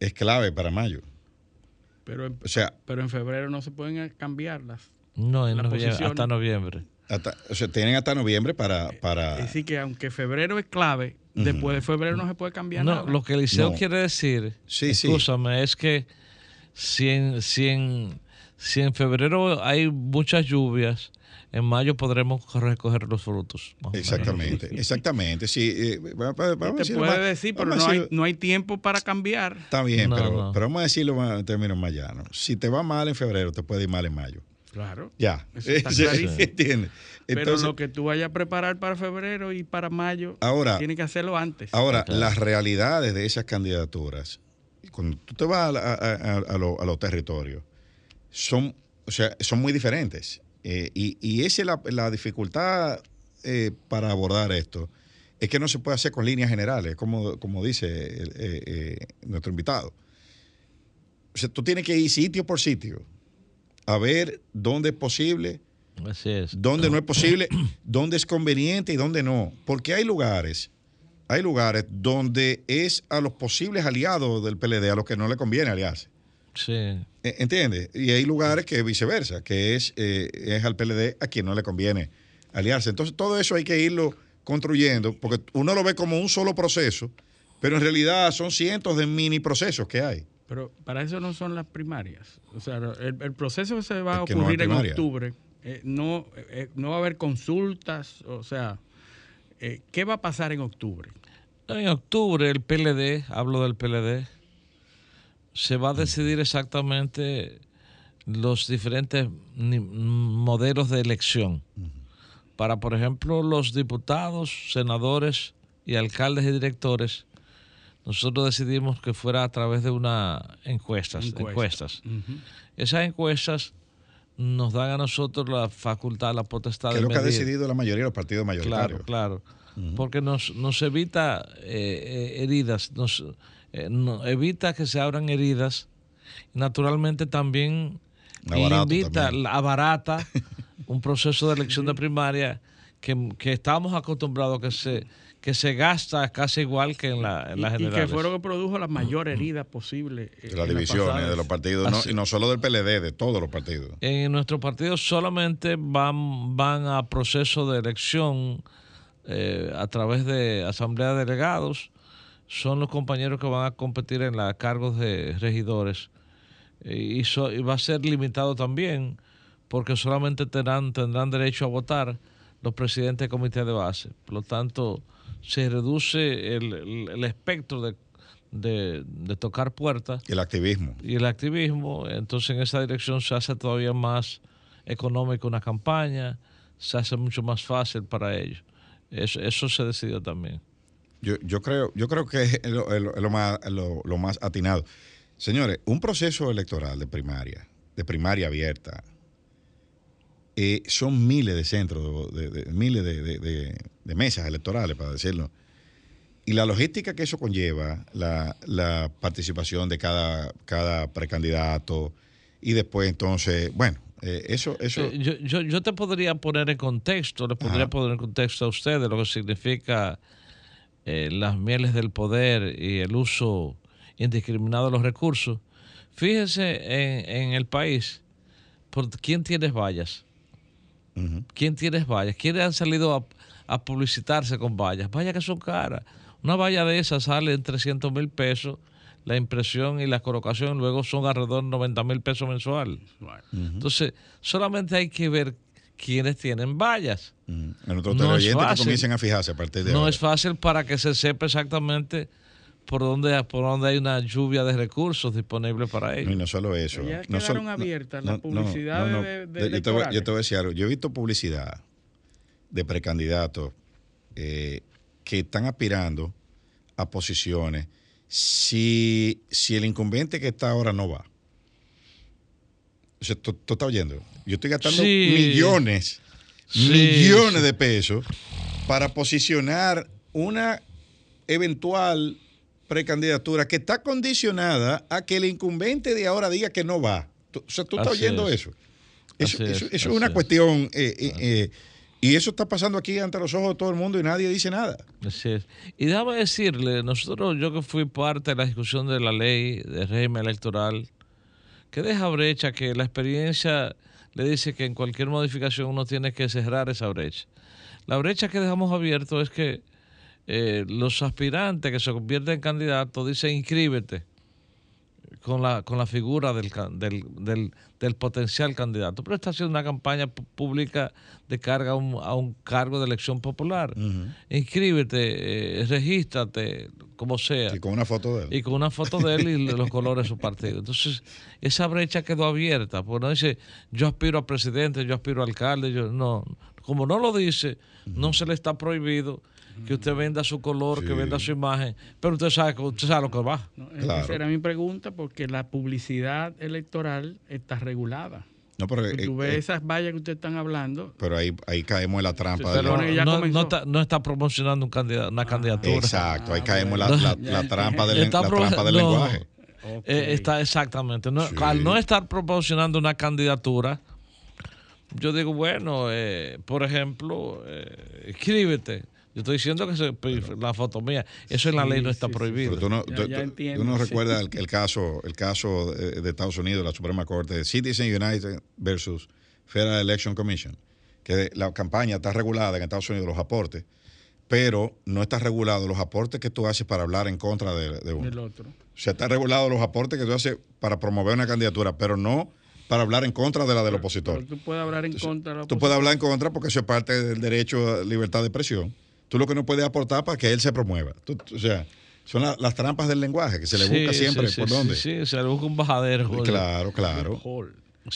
es clave para mayo. Pero en, o sea, pero en febrero no se pueden cambiarlas. No, en noviembre, hasta noviembre. o sea, tienen hasta noviembre para... para... Es decir, que aunque febrero es clave, después de febrero no se puede cambiar no, nada. Lo que Eliseo quiere decir, sí, escúchame, es que si en, si, en, si en febrero hay muchas lluvias, en mayo podremos recoger los frutos. Exactamente, exactamente. Sí, eh, vamos, te puede decir, pero no, hay, no hay tiempo para cambiar. Está bien, pero, pero vamos a decirlo en términos mayanos. Si te va mal en febrero, te puede ir mal en mayo. Claro. Ya. Eso está clarísimo. Pero lo que tú vayas a preparar para febrero y para mayo, ahora, tienes que hacerlo antes. Ahora, las realidades de esas candidaturas, cuando tú te vas a, los territorios, son, o sea, son muy diferentes. Eh, y, y, esa es la, dificultad eh, para abordar esto. Es que no se puede hacer con líneas generales, como, como dice eh, nuestro invitado. O sea, tú tienes que ir sitio por sitio a ver dónde es posible, dónde no es posible, dónde es conveniente y dónde no. Porque hay lugares, hay lugares donde es a los posibles aliados del PLD a los que no le conviene aliarse. Sí. E, ¿Entiendes? Y hay lugares que viceversa, que es, eh, es al PLD a quien no le conviene aliarse. Entonces todo eso hay que irlo construyendo, porque uno lo ve como un solo proceso, pero en realidad son cientos de mini procesos que hay. Pero para eso no son las primarias. O sea, el, proceso que se va a ocurrir en octubre, eh, no, eh, no va a haber consultas, o sea, eh, ¿qué va a pasar en octubre? En octubre el PLD, hablo del PLD, se va a decidir exactamente los diferentes modelos de elección. Para, por ejemplo, los diputados, senadores y alcaldes y directores, nosotros decidimos que fuera a través de una encuestas, encuestas. Esas encuestas nos dan a nosotros la facultad, la potestad que de es lo que ha decidido la mayoría de los partidos mayoritarios. Claro, claro. Porque nos, nos evita eh, eh, heridas, nos eh, evita que se abran heridas. Naturalmente también abarata un proceso de elección de primaria que, que estamos acostumbrados a que se que se gasta casi igual que en la, en y, que fue lo que produjo la mayor herida posible. De las divisiones de los partidos, y no solo del PLD, de todos los partidos. En nuestro partido solamente van, van a proceso de elección eh, a través de asamblea de delegados. Son los compañeros que van a competir en los cargos de regidores. Y, y va a ser limitado también porque solamente tendrán, tendrán derecho a votar los presidentes de comité de base. Por lo tanto, se reduce el, espectro de, de, tocar puertas. El activismo. Y el activismo, entonces en esa dirección se hace todavía más económico una campaña, se hace mucho más fácil para ellos. Eso, eso se decidió también. Yo, yo, creo, yo creo que es lo, más, lo, más atinado. Señores, un proceso electoral de primaria, de primaria abierta, eh, son miles de centros, de, miles de, mesas electorales, para decirlo. Y la logística que eso conlleva, la, participación de cada, cada precandidato, y después entonces, bueno, eh, eso... eso... Eh, yo, yo, yo, te podría poner en contexto, le podría poner en contexto a ustedes lo que significa las mieles del poder y el uso indiscriminado de los recursos. Fíjense en, en el país, ¿por quién tienes vallas? ¿Quién tiene vallas? ¿Quiénes han salido a, publicitarse con vallas? Vallas que son caras. Una valla de esas sale en 300 mil pesos la impresión y la colocación, luego son alrededor de 90 mil pesos mensual. Entonces, solamente hay que ver quienes tienen vallas. Mm. En No es que fácil. comiencen a fijarse a partir de No ahora. es fácil para que se sepa exactamente por dónde, por dónde hay una lluvia de recursos disponibles para No, y ellos. no solo eso. Ya no quedaron abiertas no- las no, publicidades no, no. de- de yo, te voy, yo te voy a decir algo. Yo he visto publicidad de precandidatos eh, que están aspirando a posiciones si, si el incumbente que está ahora no va. O sea, tú, tú estás oyendo. Yo estoy gastando Sí. millones, Sí, millones de pesos para posicionar una eventual precandidatura que está condicionada a que el incumbente de ahora diga que no va. O sea, tú estás Así oyendo es. eso. Eso, es, eso es así una es. cuestión, eh, eh, eh, y eso está pasando aquí ante los ojos de todo el mundo y nadie dice nada. Así es. Y déjame decirle, nosotros, yo que fui parte de la discusión de la ley de régimen electoral, que deja brecha, que la experiencia le dice que en cualquier modificación uno tiene que cerrar esa brecha. La brecha que dejamos abierto es que eh, los aspirantes que se convierten en candidatos dicen inscríbete con la, con la figura del, del, del, del potencial candidato, pero está haciendo una campaña pública de carga a un, a un cargo de elección popular. Inscríbete, eh, regístrate, como sea Y con una foto de él. y con una foto de él y los colores de su partido. Entonces, esa brecha quedó abierta, porque no dice yo aspiro a presidente, yo aspiro a alcalde, yo no, como no lo dice, no se le está prohibido que usted venda su color, que venda su imagen, pero usted sabe, que- usted sabe lo que va. No, Claro. Esa era mi pregunta, porque la publicidad electoral está regulada. No, pero, Si eh, tú ves eh, esas vallas que ustedes están hablando, pero ahí, ahí caemos en la trampa. Pero que ya no, no está, no está promocionando un candidato, una candidatura. Exacto, ahí Ah, caemos en la, la- la trampa del, Está la trampa del no. lenguaje. Eh, está exactamente. No- Sí. Al no estar proporcionando una candidatura, yo digo, bueno, eh, por ejemplo, eh, escríbete. Yo estoy diciendo que se- la foto mía, eso en la ley no está sí, prohibido. Pero tú no, Ya- tú- ya tú- entiendo, tú no sí. recuerdas el, el caso, el caso de, de Estados Unidos, la Suprema Corte, Citizen United versus Federal Election Commission, que la campaña está regulada en Estados Unidos, los aportes, pero no está regulado los aportes que tú haces para hablar en contra de, de uno. del otro. O sea, está regulado los aportes que tú haces para promover una candidatura, pero no para hablar en contra de la del opositor. Pero tú puedes hablar en contra de la Tú puedes hablar en contra porque eso es parte del derecho a libertad de expresión. Tú lo que no puedes aportar para que él se promueva. Tú- tú- o sea, son la- las trampas del lenguaje que se le Sí, busca siempre. sí, ¿Por sí, dónde? Sí, sí, se le busca un bajadero. joder. Claro, claro.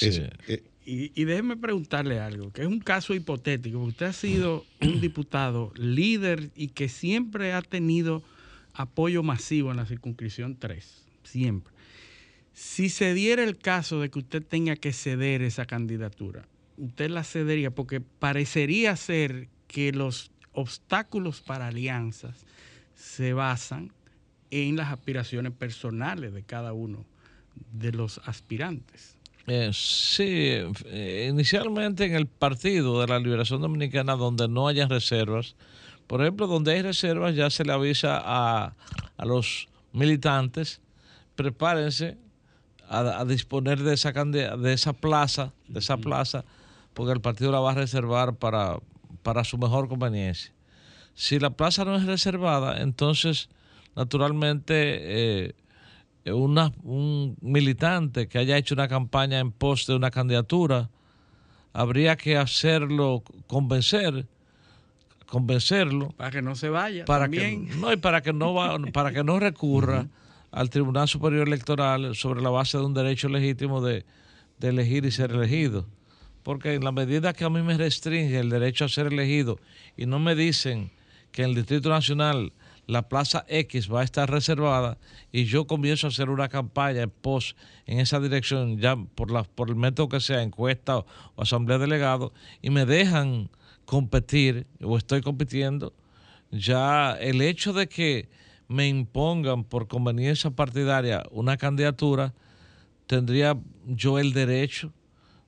Eh, Y, y déjeme preguntarle algo, que es un caso hipotético, porque usted ha sido un diputado líder y que siempre ha tenido apoyo masivo en la circunscripción 3, siempre. Si se diera el caso de que usted tenga que ceder esa candidatura, usted la cedería porque parecería ser que los obstáculos para alianzas se basan en las aspiraciones personales de cada uno de los aspirantes. Eh, sí, eh, inicialmente en el partido de la Liberación Dominicana donde no hayan reservas, por ejemplo, donde hay reservas ya se le avisa a, a los militantes, prepárense a, a disponer de esa, de esa plaza, de esa plaza, porque el partido la va a reservar para, para su mejor conveniencia. Si la plaza no es reservada, entonces, naturalmente, eh, una- un militante que haya hecho una campaña en pos de una candidatura, habría que hacerlo convencer, convencerlo Para que no se vaya. para que no y para que no va, para que no recurra al Tribunal Superior Electoral sobre la base de un derecho legítimo de, de elegir y ser elegido. Porque en la medida que a mí me restringe el derecho a ser elegido y no me dicen que en el Distrito Nacional la plaza X va a estar reservada y yo comienzo a hacer una campaña en pos en esa dirección, ya por, la, por el método que sea, encuesta o, o asamblea de delegados, y me dejan competir o estoy compitiendo, ya el hecho de que me impongan por conveniencia partidaria una candidatura, tendría yo el derecho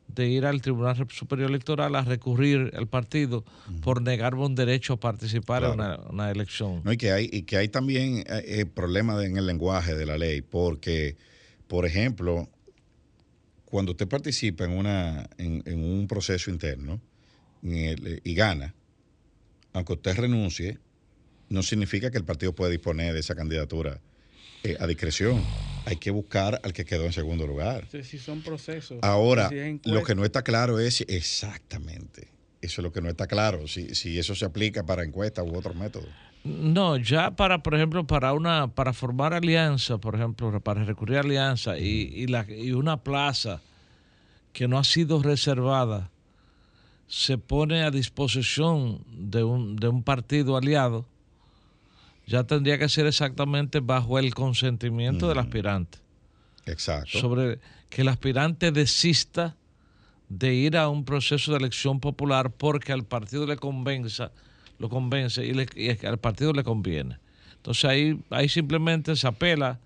de ir al Tribunal Superior Electoral a recurrir al partido por negarme un derecho a participar en una, una elección. No, y que hay, y que hay también eh, eh, problemas en el lenguaje de la ley, porque, por ejemplo, cuando usted participa en, una, en, en un proceso interno en el- eh, y gana, aunque usted renuncie, no significa que el partido pueda disponer de esa candidatura eh, a discreción. hay que buscar al que quedó en segundo lugar. Si son procesos. Ahora, lo que no está claro es exactamente. Eso es lo que no está claro, si, si eso se aplica para encuestas u otros métodos. No, ya para, por ejemplo, para una, para formar alianza, por ejemplo, para recurrir a alianza y, y, la, y una plaza que no ha sido reservada se pone a disposición de un, de un partido aliado, ya tendría que ser exactamente bajo el consentimiento del aspirante. Exacto. Sobre que el aspirante desista de ir a un proceso de elección popular porque al partido le convenza, lo convence y, le, y al partido le conviene. Entonces ahí, ahí simplemente se apela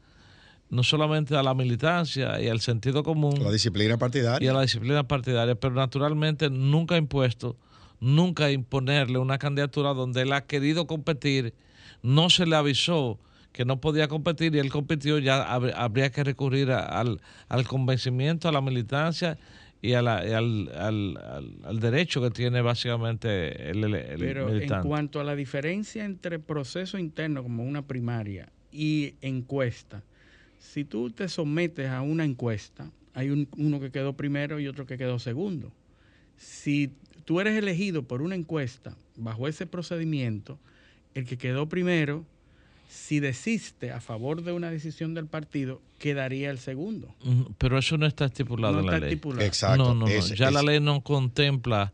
no solamente a la militancia y al sentido común. A la disciplina partidaria. Y a la disciplina partidaria, pero naturalmente nunca ha impuesto, nunca imponerle una candidatura donde él ha querido competir, no se le avisó que no podía competir y él compitió, ya habría que recurrir al, al, convencimiento, a la militancia y, a la, al, al, al, derecho que tiene básicamente el, el Pero en cuanto a la diferencia entre proceso interno como una primaria y encuesta, si tú te sometes a una encuesta, hay un, uno que quedó primero y otro que quedó segundo. Si tú eres elegido por una encuesta bajo ese procedimiento, el que quedó primero, si desiste a favor de una decisión del partido, quedaría el segundo. Pero eso no está estipulado en la ley. Exacto. No, no, no. ya la ley no contempla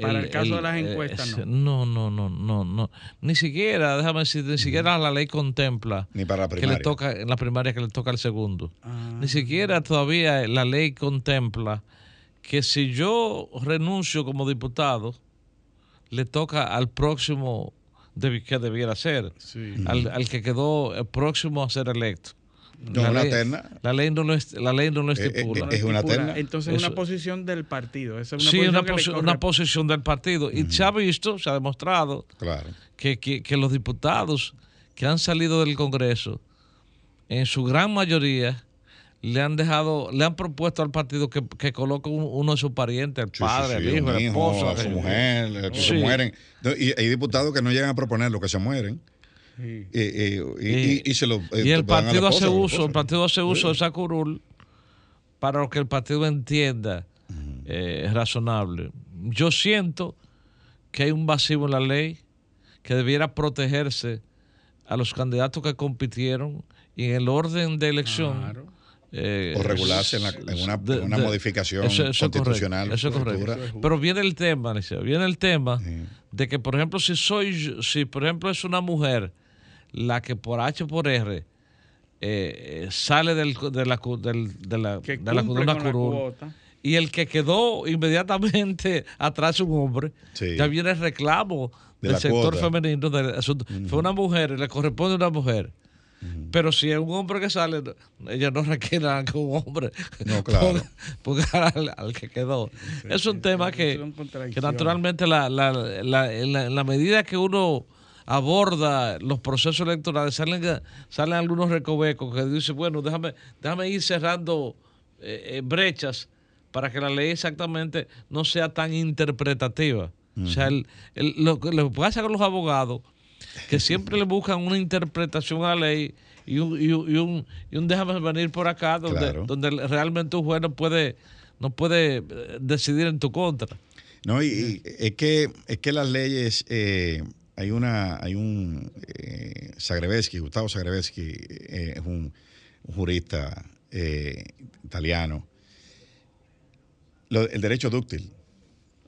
para el, caso de las eh, encuestas, no. No, no, no, no, Ni siquiera, déjame decir, ni siquiera la ley contempla ni para la que le toca en la primaria que le toca al segundo. Ah. Ni siquiera todavía la ley contempla que si yo renuncio como diputado, le toca al próximo que debiera ser, al, al, que quedó próximo a ser electo. No, la, ley, la ley no lo, la ley no lo eh, eh, estipula. Es, una terna. Entonces es una posición del partido. Es una sí, posición una, una, posición del partido. Y se ha visto, se ha demostrado claro. que, que, que, los diputados que han salido del Congreso, en su gran mayoría, le han dejado, le han propuesto al partido que, que coloque uno de sus parientes, el padre, el hijo, el esposo, su mujer, que se mueren. Y hay diputados que no llegan a proponer lo que se mueren. Y, se lo, y el partido hace uso, el partido hace uso de esa curul para lo que el partido entienda eh, razonable. Yo siento que hay un vacío en la ley que debiera protegerse a los candidatos que compitieron y en el orden de elección. Eh, o regularse en, una, modificación constitucional. eso es correcto. Pero viene el tema, viene el tema de que, por ejemplo, si soy, si por ejemplo es una mujer la que por H por R eh, sale del, de la, del, de la, de la, y el que quedó inmediatamente atrás un hombre, ya viene el reclamo del sector femenino. Fue una mujer, le corresponde a una mujer. Pero si es un hombre que sale, ella no requiere que un hombre. No, claro. Porque al, que quedó. es un tema que, que naturalmente la, la, la, la medida que uno aborda los procesos electorales, salen, salen algunos recovecos que dicen, bueno, déjame, déjame ir cerrando eh, eh, brechas para que la ley exactamente no sea tan interpretativa. O sea, lo, que pasa con los abogados, que siempre le buscan una interpretación a la ley y un, y un, y un, déjame venir por acá, donde, donde realmente un juez no puede, no puede eh, decidir en tu contra. No, y, es, que, es que las leyes hay una, hay un eh, Gustavo Zagrebeschi, eh, es un, jurista eh, italiano. el derecho dúctil,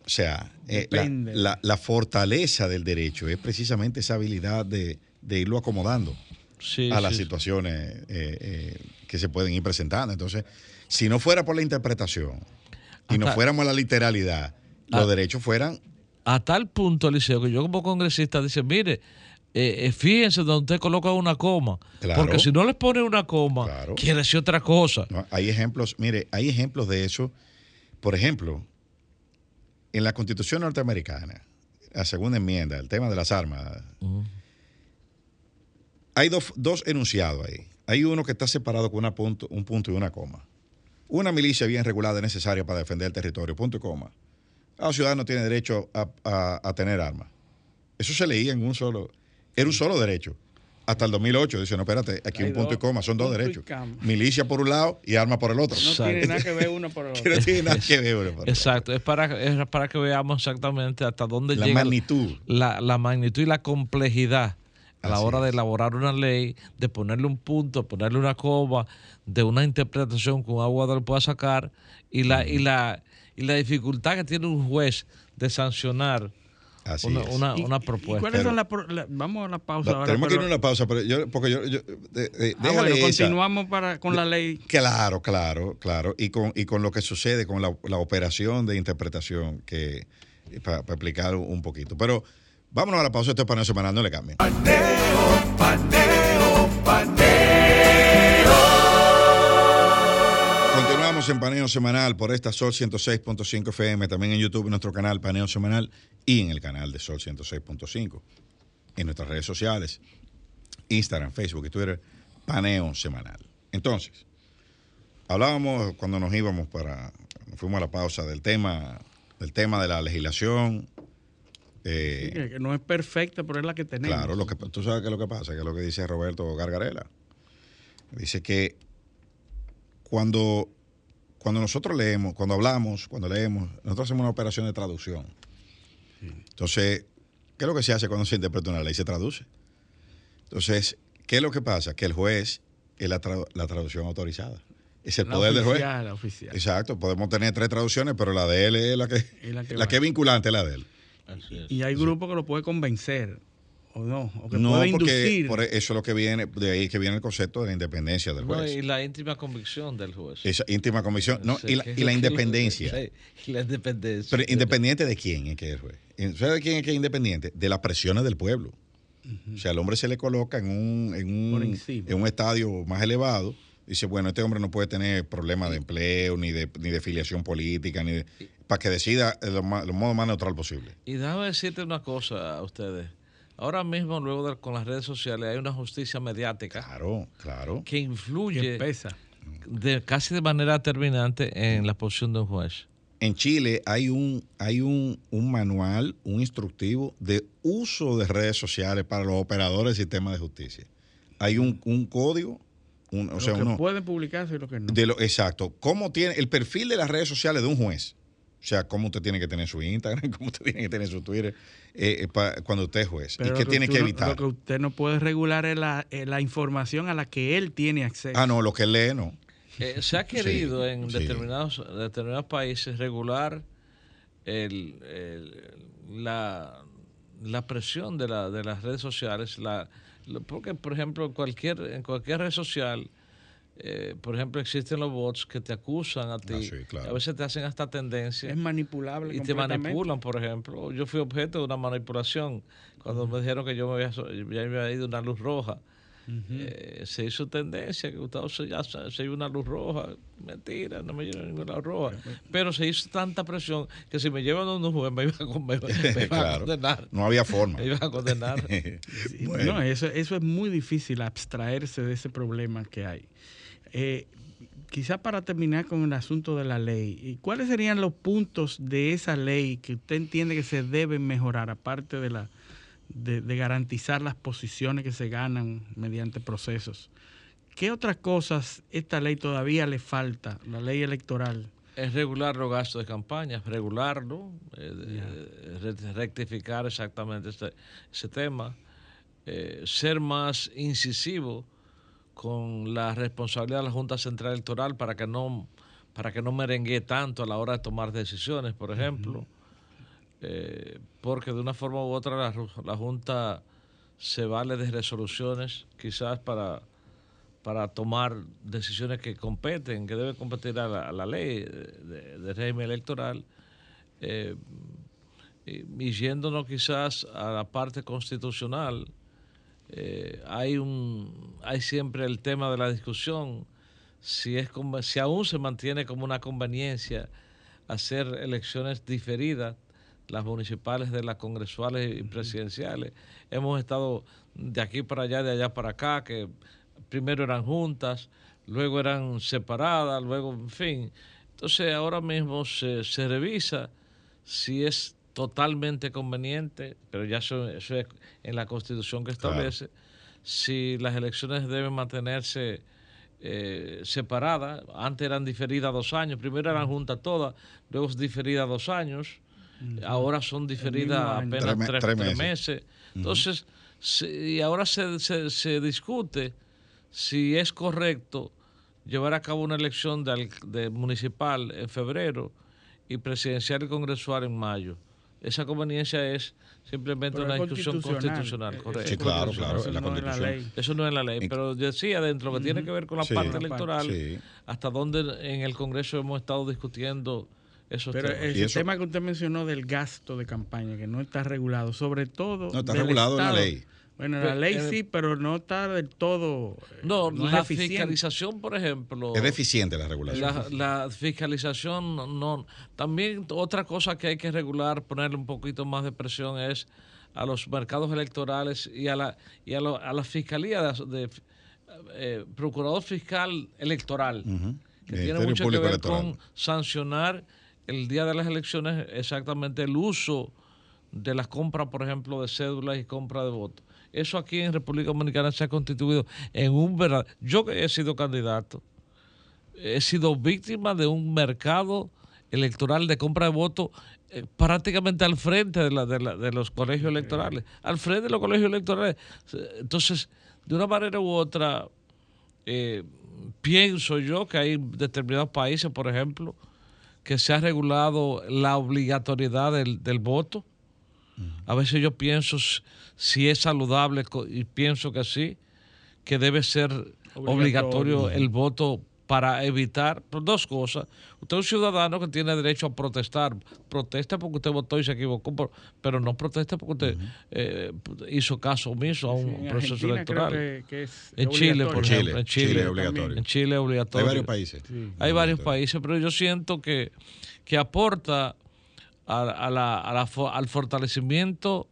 o sea, eh, la, fortaleza del derecho es precisamente esa habilidad de, irlo acomodando a las situaciones que se pueden ir presentando. Entonces, si no fuera por la interpretación y no fuéramos a la literalidad, los ah. derechos fueran a tal punto, Eliseo, que yo como congresista dice, mire, eh, eh, fíjense donde usted coloca una coma. porque si no les pone una coma, quiere decir otra cosa. hay ejemplos, mire, hay ejemplos de eso. Por ejemplo, en la Constitución norteamericana, la segunda enmienda, el tema de las armas, hay dos, dos, enunciados ahí. Hay uno que está separado con una punto, un punto y una coma. Una milicia bien regulada es necesaria para defender el territorio, punto y coma los ciudadanos tienen derecho a, tener armas. Eso se leía en un solo, era un solo derecho. Hasta el 2008. Dice, no, espérate, aquí Hay un punto y coma, son dos derechos. Milicia por un lado y arma por el otro. No tiene nada que ver uno por el otro. no tiene nada que ver uno por el Exacto, es para, es para que veamos exactamente hasta dónde. La llega magnitud. la, la magnitud y la complejidad a la Así hora de elaborar una ley, de ponerle un punto, ponerle una coma, de una interpretación que un abogado le pueda sacar y la, y la, y la dificultad que tiene un juez de sancionar Así una, es. una, ¿Y- una y propuesta. cuáles Pero- son las la- vamos a la pausa ahora. tenemos que ir a una pausa, pero yo, porque yo, yo de- de- Ah, esa. continuamos para, con la ley. Claro, claro, claro. Y con, y con lo que sucede con la, la operación de interpretación, que para explicar un poquito. Pero vámonos a la pausa, este paneo semanal, no le cambien. Continuamos en Paneo Semanal por esta Sol 106.5 FM, también en YouTube, en nuestro canal Paneo Semanal y en el canal de Sol 106.5. En nuestras redes sociales, Instagram, Facebook y Twitter, Paneo Semanal. Entonces, hablábamos cuando nos íbamos para, nos fuimos a la pausa del tema, del tema de la legislación. eh, que no es perfecta, pero es la que tenemos. Claro, lo que, tú sabes qué es lo que pasa, que es lo que dice Roberto Gargarela. Dice que cuando, cuando nosotros leemos, cuando hablamos, cuando leemos, nosotros hacemos una operación de traducción. Entonces, ¿qué es lo que se hace cuando se interpreta una ley? Se traduce. Entonces, ¿qué es lo que pasa? Que el juez es la, tra- la traducción autorizada. Es el La poder del juez. oficial, la oficial. Exacto, podemos tener tres traducciones, pero la de él es la que, Es la que la va. que es vinculante, la de él. Así es. Y hay grupos que lo puede convencer, o no, o que No, puede porque inducir. por eso es lo que viene, de ahí que viene el concepto de la independencia del No, juez. y la íntima convicción del juez. Esa íntima convicción. No, Sí, y, la, y independencia. Sí, la independencia. Pero independiente de quién es que es el juez. ¿Sabe de quién es que es independiente? De las presiones del pueblo. O sea, al hombre se le coloca en un, en un, en un estadio más elevado. Dice, bueno, este hombre no puede tener problemas de empleo, ni de, ni de filiación política, ni de, para que decida de lo, más- lo modo más neutral posible. Y déjame decirte una cosa a ustedes. Ahora mismo, luego de, con las redes sociales, hay una justicia mediática Claro, claro. que influye que pesa. de, casi de manera determinante en la posición de un juez. En Chile hay un, hay un, un manual, un instructivo de uso de redes sociales para los operadores del sistema de justicia. Hay un, un código, un- o lo sea, que uno, pueden publicarse y lo que no. de lo, exacto, cómo tiene el perfil de las redes sociales de un juez. O sea, cómo usted tiene que tener su Instagram, cómo usted tiene que tener su Twitter eh, eh, pa- cuando usted es juez. Pero y qué lo tiene que evitar. Lo que usted no puede regular es la, eh, la información a la que él tiene acceso. Ah, no, lo que él lee, no. Eh, se ha querido en sí. determinados, determinados países regular el- el- la, la presión de, la, de las redes sociales. La, porque, por ejemplo, cualquier, en cualquier red social, eh, por ejemplo, existen los bots que te acusan a ti. Ah, sí, claro. A veces te hacen hasta tendencia. Es manipulable Y te manipulan, por ejemplo. Yo fui objeto de una manipulación cuando me dijeron que yo me había, so- ya me había ido una luz roja. Eh, se hizo tendencia que Gustavo se, ya se, se iba una luz roja. Mentira, no me lleva ninguna luz roja. Pero se hizo tanta presión que si me llevan a un juez me iban a, con- me, me iban a Claro. condenar. No había forma. Me iban a condenar. Sí, Bueno. No, eso, eso es muy difícil abstraerse de ese problema que hay. Eh, quizá para terminar con el asunto de la ley, ¿y ¿cuáles serían los puntos de esa ley que usted entiende que se deben mejorar, aparte de, la, de, de garantizar las posiciones que se ganan mediante procesos? ¿Qué otras cosas esta ley todavía le falta, la ley electoral? es regular los gastos de campaña, regularlo, eh, rectificar exactamente este- ese tema, eh, ser más incisivo con la responsabilidad de la Junta Central Electoral para que no para que no merengue tanto a la hora de tomar decisiones, por ejemplo, Eh, porque de una forma u otra la, Junta se vale de resoluciones quizás para para tomar decisiones que competen, que debe competir a la, a la ley de, de régimen electoral, eh, y yéndonos quizás a la parte constitucional, eh, hay un hay siempre el tema de la discusión. Si es si aún se mantiene como una conveniencia hacer elecciones diferidas las municipales de las congresuales y presidenciales hemos estado de aquí para allá de allá para acá que primero eran juntas luego eran separadas luego en fin. Entonces ahora mismo se, se revisa si es totalmente conveniente, pero ya eso, eso es en la constitución que Claro. establece, si las elecciones deben mantenerse eh, separadas. Antes eran diferidas dos años, primero eran juntas todas, luego diferidas dos años, ahora son diferidas apenas tres, meses. Entonces, y ahora se, se, discute si es correcto llevar a cabo una elección de, municipal en febrero y presidencial y congresual en mayo. Esa conveniencia es simplemente una discusión constitucional, correcto. Sí, claro, claro, eso, no es la ley. eso no es la ley. Pero decía, dentro que tiene que ver con la parte electoral, hasta donde en el Congreso hemos estado discutiendo esos Pero el tema que usted mencionó del gasto de campaña, que no está regulado, sobre todo. No está regulado en la ley. Bueno, la ley sí, pero no está del todo. Eh, no, la fiscalización, por ejemplo. Es deficiente la regulación. La, fiscalización, no. También otra cosa que hay que regular, ponerle un poquito más de presión es a los mercados electorales y a la, y a, la fiscalía de, eh, procurador fiscal electoral, que tiene mucho que ver con sancionar el día de las elecciones exactamente el uso de las compras, por ejemplo, de cédulas y compra de votos. Eso aquí en República Dominicana se ha constituido en un verdad. Yo que he sido candidato, he sido víctima de un mercado electoral de compra de votos eh, prácticamente al frente de, la, de, los colegios electorales, al frente de los colegios electorales. Entonces, de una manera u otra, eh, pienso yo que hay determinados países, por ejemplo, que se ha regulado la obligatoriedad del, del voto a veces yo pienso si es saludable y pienso que sí, que debe ser obligatorio, el voto para evitar dos cosas. Usted es un ciudadano que tiene derecho a protestar. Protesta porque usted votó y se equivocó, pero no proteste porque usted eh, hizo caso omiso a un proceso electoral. en Chile, por ejemplo. En Chile, obligatorio. En Chile obligatorio. Hay varios países. Hay varios países, pero yo siento que, que aporta al fortalecimiento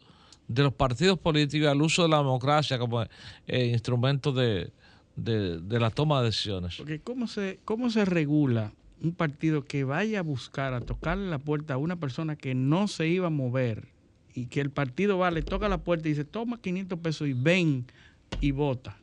de los partidos políticos, al uso de la democracia como eh, instrumento de, la toma de decisiones. Porque ¿cómo se, ¿cómo se regula un partido que vaya a buscar, a tocarle la puerta a una persona que no se iba a mover y que el partido va, le toca la puerta y dice, toma 500 pesos y ven y vota?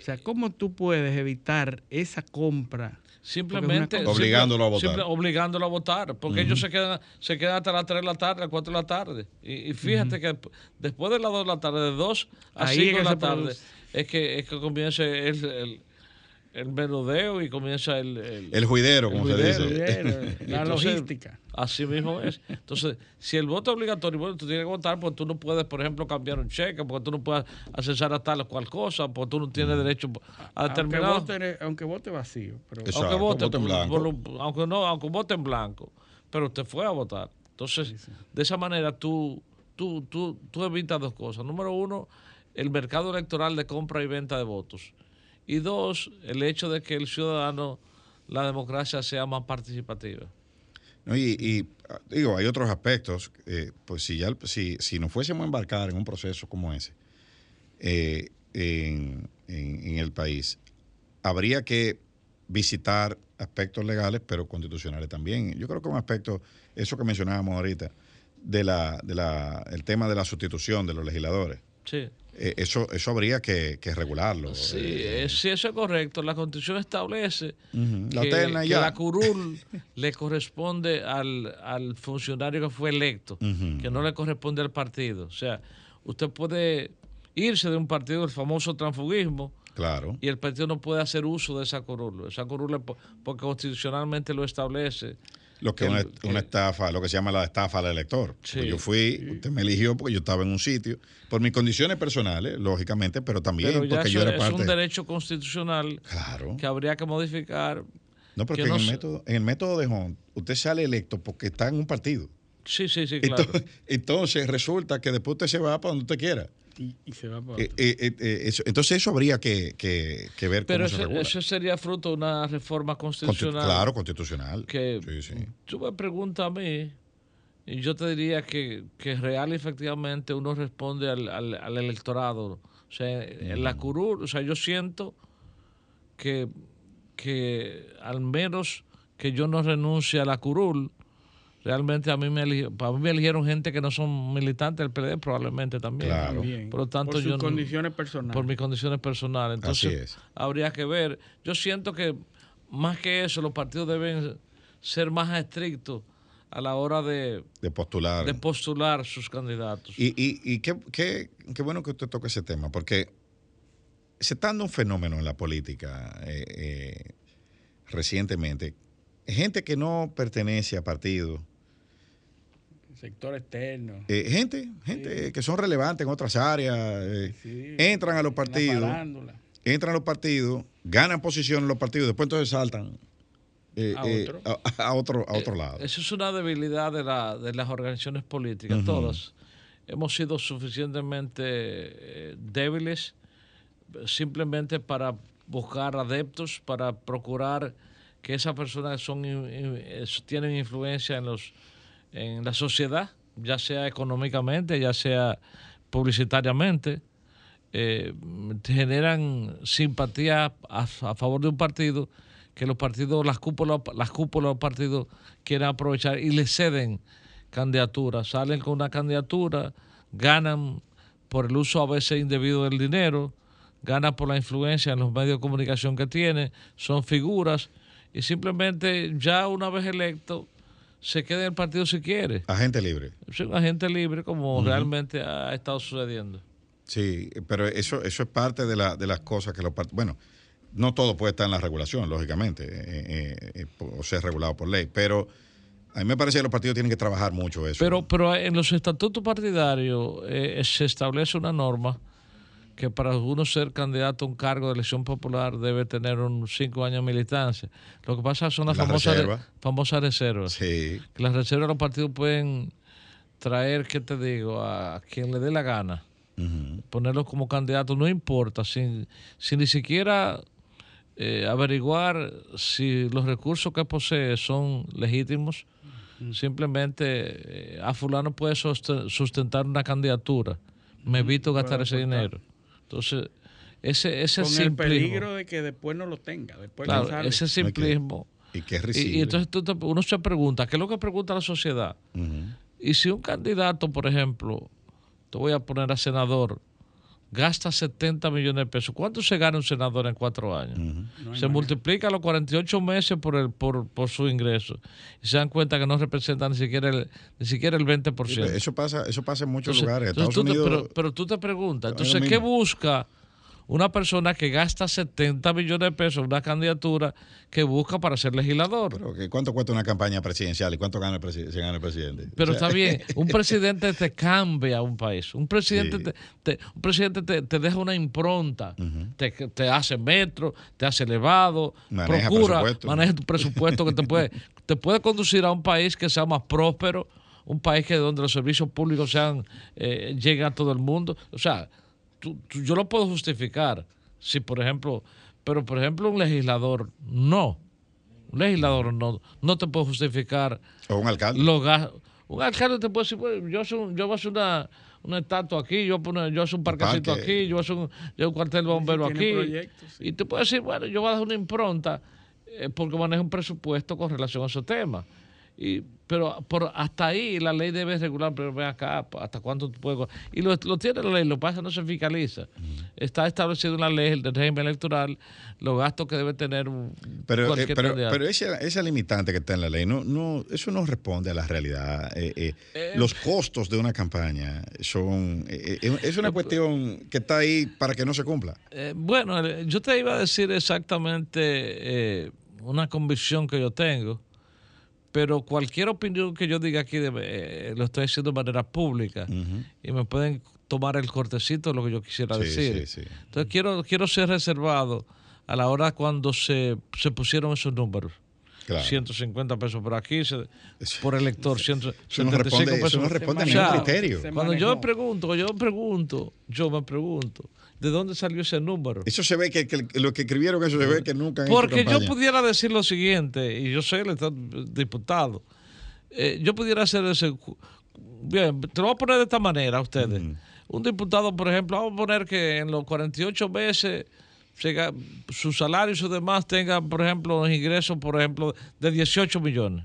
O sea, ¿cómo tú puedes evitar esa compra Simplemente obligándolo a votar. obligándolo a votar, porque ellos se quedan, se quedan hasta las 3 de la tarde, las 4 de la tarde. Y, fíjate que después de las 2 de la tarde, de 2 a 5 de la tarde, es que, es que comienza el el menudeo y comienza el... El, juidero, como se dice. la logística. Así mismo es. Entonces, si el voto es obligatorio, bueno, tú tienes que votar porque tú no puedes, por ejemplo, cambiar un cheque, porque tú no puedes accesar a tal o cual cosa, porque tú no tienes derecho a determinar... Aunque vote, aunque vote vacío. Pero... aunque vote, en blanco. aunque no, aunque vote en blanco. Pero usted fue a votar. Entonces, de esa manera tú, tú, tú, tú evitas dos cosas. Número uno, el mercado electoral de compra y venta de votos y dos, el hecho de que el ciudadano, la democracia sea más participativa. Y, digo, hay otros aspectos, eh, pues si, ya, si, si nos fuésemos a embarcar en un proceso como ese eh, en, el país, habría que visitar aspectos legales, pero constitucionales también. Yo creo que un aspecto, eso que mencionábamos ahorita, de la, de la, el tema de la sustitución de los legisladores. Sí. Eh, eso, eso habría que, regularlo. Sí, eh, eso es correcto. La Constitución establece que, la, curul le corresponde al, funcionario que fue electo, que no le corresponde al partido. O sea, usted puede irse de un partido, el famoso transfugismo, Claro. Y el partido no puede hacer uso de esa curul. Esa curul porque constitucionalmente lo establece lo que es una, estafa, lo que se llama la estafa al elector. Yo fui, usted me eligió porque yo estaba en un sitio, por mis condiciones personales, lógicamente, pero también porque yo era parte. Es un derecho constitucional que habría que modificar. No, porque en, el método, en el método de Hunt, usted sale electo porque está en un partido. Sí, sí, sí, claro. Entonces, entonces resulta que después usted se va para donde usted quiera. Y, se va eh, eh, eh, entonces eso habría que, ver Pero cómo eso, eso sería fruto de una reforma constitucional. claro, constitucional. Que tú me preguntas a mí y yo te diría que, que real efectivamente uno responde al, al, electorado. O sea, en la curul, o sea, yo siento que, que al menos que yo no renuncie a la curul, realmente a mí me eligieron, a mí me eligieron gente que no son militantes del PLD probablemente también. Claro. Por lo tanto, por sus yo no- condiciones personales. por mis condiciones personales. Así Entonces, es. habría que ver. Yo siento que más que eso, los partidos deben ser más estrictos a la hora de, De postular. de postular sus candidatos. Y, y, y qué, qué- qué bueno que usted toque ese tema, porque se está dando un fenómeno en la política eh, eh, recientemente. Gente que no pertenece a partidos, Sector externo. eh, gente, gente que son relevantes en otras áreas, eh, Sí, entran a los partidos, entran a los partidos, ganan posición en los partidos, después entonces saltan eh, A eh, otro. a, a otro, a otro lado. Eso es una debilidad de, la, de las organizaciones políticas, Ujú. todas. Hemos sido suficientemente eh, débiles simplemente para buscar adeptos, para procurar que esas personas son, in- in- es- tienen influencia en, los, en la sociedad, ya sea económicamente, ya sea publicitariamente, eh, generan simpatía a, a favor de un partido que los partidos, las cúpulas, las cúpulas de los partidos quieren aprovechar y le ceden candidaturas, salen con una candidatura, ganan por el uso a veces indebido del dinero, ganan por la influencia en los medios de comunicación que tienen, son figuras y simplemente ya una vez electo se queda en el partido si quiere. Agente libre. Un agente libre como realmente ha estado sucediendo. Sí, pero eso, eso es parte de, la, de las cosas que los partidos. Bueno, no todo puede estar en la regulación, lógicamente, eh, eh, eh, o ser regulado por ley, pero a mí me parece que los partidos tienen que trabajar mucho eso. Pero, pero en los estatutos partidarios eh, se establece una norma que para uno ser candidato a un cargo de elección popular debe tener un cinco años de militancia. Lo que pasa son las La famosas, reserva. famosas reservas. Sí, Que las reservas los partidos pueden traer, ¿qué te digo?, a quien le dé la gana. ujú, Ponerlos como candidatos, no importa, sin, sin ni siquiera eh, averiguar si los recursos que posee son legítimos. Simplemente eh, a fulano puede sustentar una candidatura. Me evito gastar ese aportar. dinero. Entonces, ese, ese Con el peligro de que después no lo tenga. Después claro, ese simplismo. y que es Y, risible. y entonces tú te- uno se pregunta, ¿qué es lo que pregunta la sociedad? Y si un candidato, por ejemplo, te voy a poner a senador, gasta 70 millones de pesos, ¿cuánto se gana un senador en cuatro años? No se manera. multiplica los 48 meses por, el, por, por su ingreso. Y se dan cuenta que no representa ni siquiera el, ni siquiera el 20%. Eso pasa, eso pasa en muchos Entonces- lugares. entonces Estados tú te- Unidos, pero, pero tú te preguntas, entonces, ¿qué busca una persona que gasta 70 millones de pesos en una candidatura que busca para ser legislador? pero ¿cuánto cuesta una campaña presidencial y cuánto gana el, presi- se gana el presidente? Pero O sea, está bien, un presidente te cambia un país. Un presidente, Sí. te, te- un presidente te, te deja una impronta. te, te hace metro, te hace elevado, Maneja procura, presupuesto. maneja tu presupuesto que te puede, te puede conducir a un país que sea más próspero, un país que donde los servicios públicos sean eh, lleguen a todo el mundo. O sea, tú- tú- yo lo puedo justificar. Si, por ejemplo, pero por ejemplo, un legislador no. Un legislador no, no te puede justificar O un alcalde. los gas- Un alcalde te puede decir, bueno, yo, soy yo voy a hacer una, una estatua aquí, yo, voy a poner- yo hago un parquecito parque. aquí, yo voy a hacer un, yo un cuartel bombero tiene aquí. sí. Y te puede decir, bueno, yo voy a dar una impronta eh, porque manejo un presupuesto con relación a esos temas. Y, pero por, hasta ahí la ley debe regular, pero ven acá, hasta cuánto tú puedes. Y lo, lo tiene la ley, lo pasa no se fiscaliza. Está establecido en la ley el del régimen electoral, los gastos que debe tener un, Pero, eh, pero, pero esa, esa limitante que está en la ley, no, no, eso no responde a la realidad. Eh, eh, los costos de una campaña son. eh, eh, es una cuestión que está ahí para que no se cumpla. Eh, bueno, eh, yo te iba a decir exactamente eh, una convicción que yo tengo, pero cualquier opinión que yo diga aquí de- eh, lo estoy haciendo de manera pública y me pueden tomar el cortecito de lo que yo quisiera Sí, decir. sí, sí. Entonces quiero, quiero ser reservado a la hora cuando se, se pusieron esos números. Claro. 150 pesos por aquí, se- por elector, Eso no 175 responde, pesos. eso no responde a ningún criterio. Cuando yo me pregunto, yo me pregunto, yo me pregunto, ¿de dónde salió ese número? Eso se ve que, que los que escribieron eso se ve que nunca han hecho Porque yo pudiera decir lo siguiente, y yo soy el diputado, eh, yo pudiera hacer ese... Bien, te lo voy a poner de esta manera a ustedes. Un diputado, por ejemplo, vamos a poner que en los 48 meses su salario y su demás tengan, por ejemplo, los ingresos, por ejemplo, de 18 millones.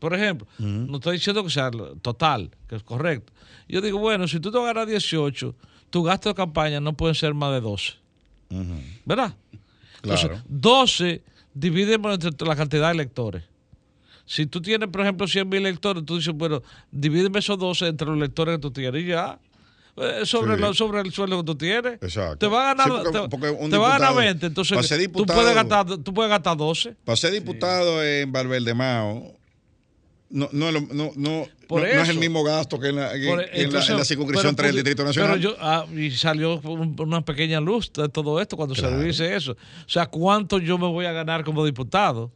Por ejemplo, no estoy diciendo que sea total, que es correcto. Yo digo, bueno, si tú te ganas 18, tu gasto de campaña no puede ser más de 12. ¿Verdad? Entonces, Claro. 12 dividimos entre la cantidad de electores. Si tú tienes, por ejemplo, 100 mil electores, tú dices, bueno, divídeme esos 12 entre los electores que tú tienes y ya. Eh, Sobre, Sí. lo- sobre el sueldo que tú tienes. Exacto. Te va a ganar, Sí, porque- te, porque te va a ganar diputado- 20. Entonces, ser tú, diputado- puedes gastar, tú puedes gastar 12. Para ser diputado en Valverdemao, no, no, lo- no, no, Por no- no es el eso. mismo gasto que en la, que Por- en la- en entonces, la circunscripción pero 3 del Distrito Nacional. Pero yo, ah, y salió un- una pequeña luz de todo esto cuando Claro. se dice eso. O sea, ¿cuánto yo me voy a ganar como diputado?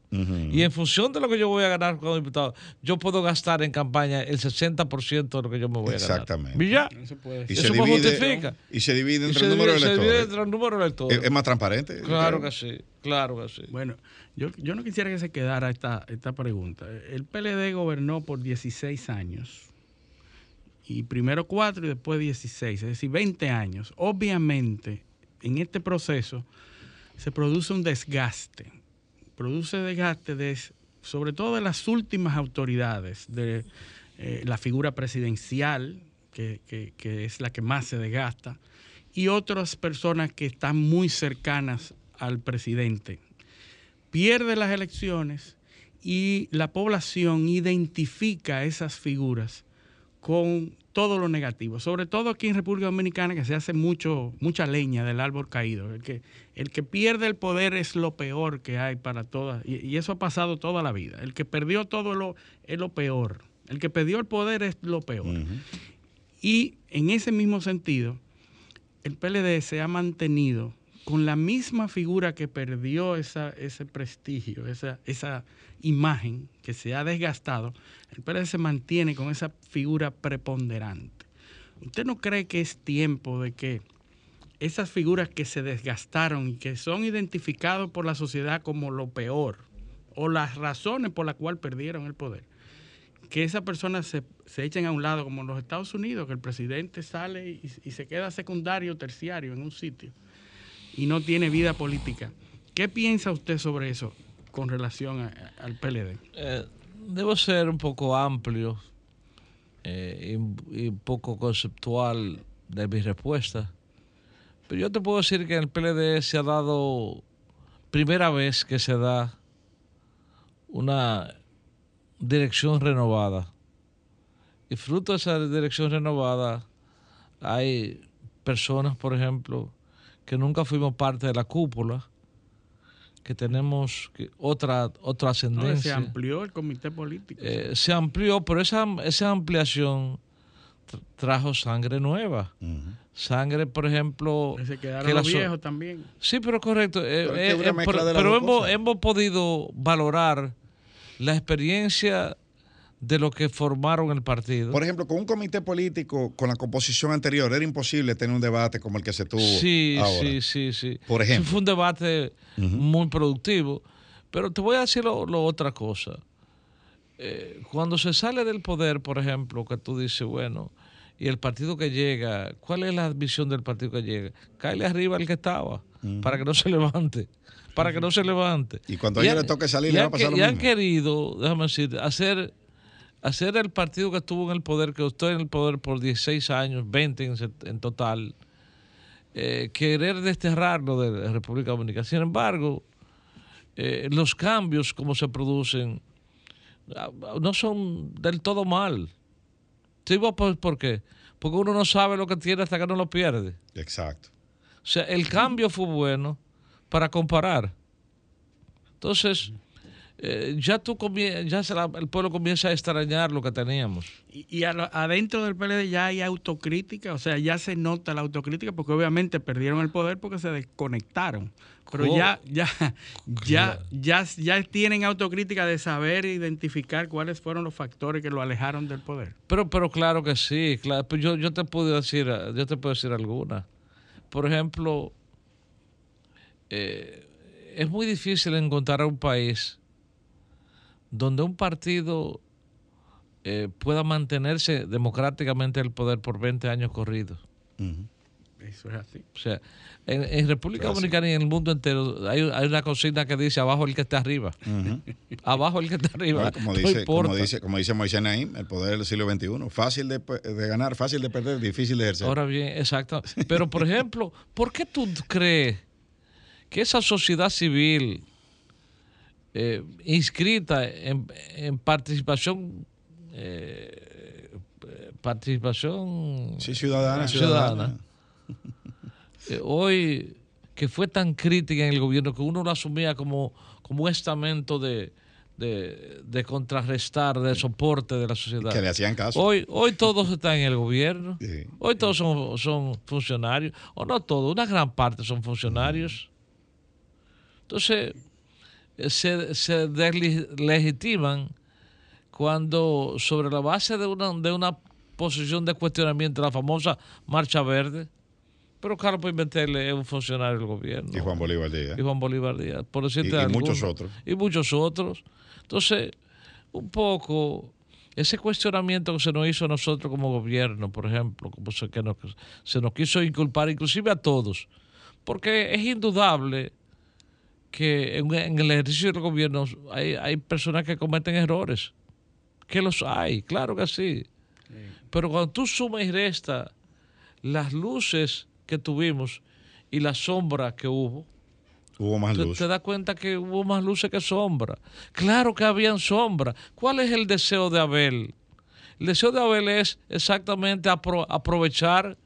Y en función de lo que yo voy a ganar como diputado, yo puedo gastar en campaña el 60% de lo que yo me voy a ganar. Exactamente. ¿Y ya? Eso se justifica. y se divide Y entre se el número de divide- se divide electores. entre el número de electores. Es, más transparente. claro que sí, claro que sí. Bueno, yo, yo no quisiera que se quedara esta, esta pregunta. El PLD gobernó por 16 años. Y primero 4 y después 16, es decir, 20 años. Obviamente, en este proceso se produce un desgaste. Produce desgaste de, sobre todo de las últimas autoridades, de eh, la figura presidencial, que, que- que es la que más se desgasta, y otras personas que están muy cercanas al presidente pierde las elecciones y la población identifica esas figuras con todo lo negativo. Sobre todo aquí en República Dominicana que se hace mucho, mucha leña del árbol caído. El que, el que pierde el poder es lo peor que hay para todas. Y, y eso ha pasado toda la vida. El que perdió todo es lo, es lo peor. El que perdió el poder es lo peor. Y en ese mismo sentido, el PLD se ha mantenido con la misma figura que perdió ese prestigio, esa, imagen que se ha desgastado, el PLD se mantiene con esa figura preponderante. ¿Usted no cree que es tiempo de que esas figuras que se desgastaron y que son identificados por la sociedad como lo peor, o las razones por las cuales perdieron el poder, que esas personas se, echen a un lado, como en los Estados Unidos, que el presidente sale y se queda secundario o terciario en un sitio y no tiene vida política. ¿Qué piensa usted sobre eso con relación al PLD? Eh, debo ser un poco amplio eh, y, un poco conceptual de mi respuesta. Pero yo te puedo decir que en el PLD se ha dado, primera vez que se da una dirección renovada. Y fruto de esa dirección renovada hay personas, por ejemplo, que nunca fuimos parte de la cúpula, que tenemos que- otra, otra No, se ascendencia. amplió el comité político. Eh, se amplió, pero esa, esa ampliación tra- trajo sangre nueva. Ujú. Sangre, por ejemplo... se quedaron que la los so- viejos también. Sí, pero correcto. eh, Pero es que eh, eh, pero de las pero hemos, hemos podido valorar la experiencia de lo que formaron el partido. Por ejemplo, con un comité político con la composición anterior era imposible tener un debate como el que se tuvo sí, ahora. sí, sí, sí. Por Sí, ejemplo. fue un debate muy productivo. Pero te voy a decir lo, lo otra cosa. Eh, cuando se sale del poder, por ejemplo, que tú dices, bueno, y el partido que llega, ¿cuál es la visión del partido que llega? Cáele arriba al que estaba, para que no se levante, para que no se levante. Y cuando a ellos le toque salir, le va a pasar que- lo y han mismo. querido, déjame decir, hacer, hacer el partido que estuvo en el poder, que estuvo en el poder por 16 años, 20 en, total, eh, querer desterrarlo de la República Dominicana. Sin embargo, eh, los cambios como se producen ah, no son del todo mal. ¿Sí, por, por qué? Porque uno no sabe lo que tiene hasta que no lo pierde. Exacto. O sea, el cambio fue bueno para comparar. Entonces, eh, ya tú ya se la- el pueblo comienza a extrañar lo que teníamos. Y, y a lo- adentro del PLD ya hay autocrítica, o sea, ya se nota la autocrítica porque obviamente perdieron el poder porque se desconectaron. Pero ¿Cómo? ya, ya, ya, ya, ya tienen autocrítica de saber identificar cuáles fueron los factores que lo alejaron del poder. Pero, pero claro que sí, claro. Pues yo, yo te puedo decir, yo te puedo decir alguna. Por ejemplo, eh, es muy difícil encontrar un país donde un partido eh, pueda mantenerse democráticamente en el poder por 20 años corridos. Eso es así. O sea, en, República Dominicana y en el mundo entero hay, una consigna que dice abajo el que está arriba. abajo el que está arriba. como, dice, como, dice, como dice Moisés Naim, el poder del siglo XXI. Fácil de, ganar, fácil de perder, difícil de ejercer. Ahora bien, exacto. Pero, por ejemplo, ¿por qué tú crees que esa sociedad civil eh, inscrita en, participación eh, participación ciudadana, ciudadana eh, hoy que fue tan crítica en el gobierno que uno lo asumía como, como un estamento de, de, contrarrestar, de soporte de la sociedad. Que le hacían caso. Hoy, hoy todos están en el gobierno, hoy todos son, son funcionarios, o no todos, una gran parte son funcionarios. Entonces, eh, se, se deslegitiman cuando sobre la base de una, de una posición de cuestionamiento, la famosa Marcha Verde, pero Carlos Pimentel es un funcionario del gobierno. Y Juan Bolívar Díaz. Y Juan Bolívar Díaz. Por decirte y, muchos otros. Y muchos otros. Entonces, un poco ese cuestionamiento que se nos hizo a nosotros como gobierno, por ejemplo, como se, que nos, se nos quiso inculpar inclusive a todos, porque es indudable que en, el ejercicio del gobierno hay, hay, personas que cometen errores, que los hay, claro que sí. Pero cuando tú sumas y restas las luces que tuvimos y la sombra que hubo, Hubo más luz. Te das cuenta que hubo más luces que sombra. Claro que habían sombra. ¿Cuál es el deseo de Abel? El deseo de Abel es exactamente aprovechar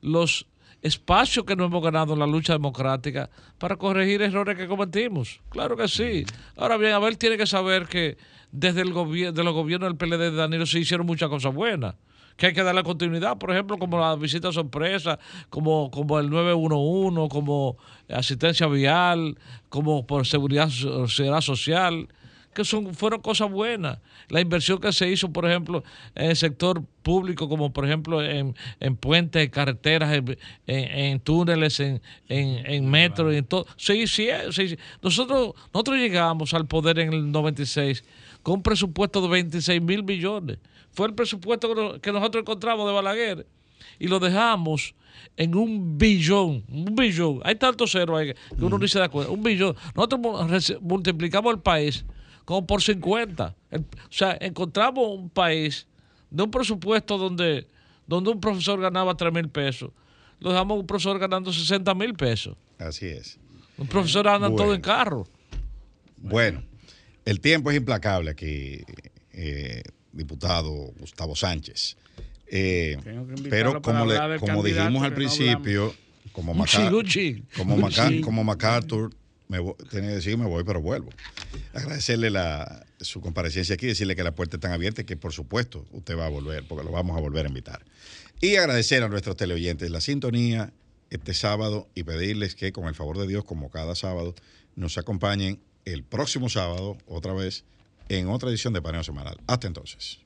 los espacios que nos hemos ganado en la lucha democrática para corregir errores que cometimos. Claro que sí. Ahora bien, Abel tiene que saber que desde el gobierno de los gobiernos del PLD de Danilo se hicieron muchas cosas buenas que hay que darle continuidad, por ejemplo, como la visita sorpresa, como, como el 911, como asistencia vial, como por seguridad, seguridad social, que son, fueron cosas buenas. La inversión que se hizo, por ejemplo, en el sector público, como por ejemplo en, en puentes, en carreteras, en, en, túneles, en, en, metro, en todo. Sí, sí, sí, Nosotros, nosotros llegamos al poder en el 96 con un presupuesto de 26 mil millones. Fue el presupuesto que nosotros encontramos de Balaguer y lo dejamos en un billón, un billón. Hay tantos ceros ahí que uno no se da cuenta. Un billón. Nosotros multiplicamos el país como por 50. o sea, encontramos un país de un presupuesto donde, donde un profesor ganaba 3 mil pesos. Lo dejamos un profesor ganando 60 mil pesos. Así es. Un profesor anda todo en carro. Bueno, el tiempo es implacable aquí. Eh, diputado Gustavo Sánchez. Eh, pero como, le, como dijimos al principio, como, como, como MacArthur, me tenía que decir que me voy, pero vuelvo. Agradecerle la, su comparecencia aquí, decirle que la puerta está abierta y que por supuesto usted va a volver, porque lo vamos a volver a invitar. Y agradecer a nuestros teleoyentes la sintonía este sábado y pedirles que con el favor de Dios, como cada sábado, nos acompañen el próximo sábado, otra vez, en otra edición de Paneo Semanal. Hasta entonces.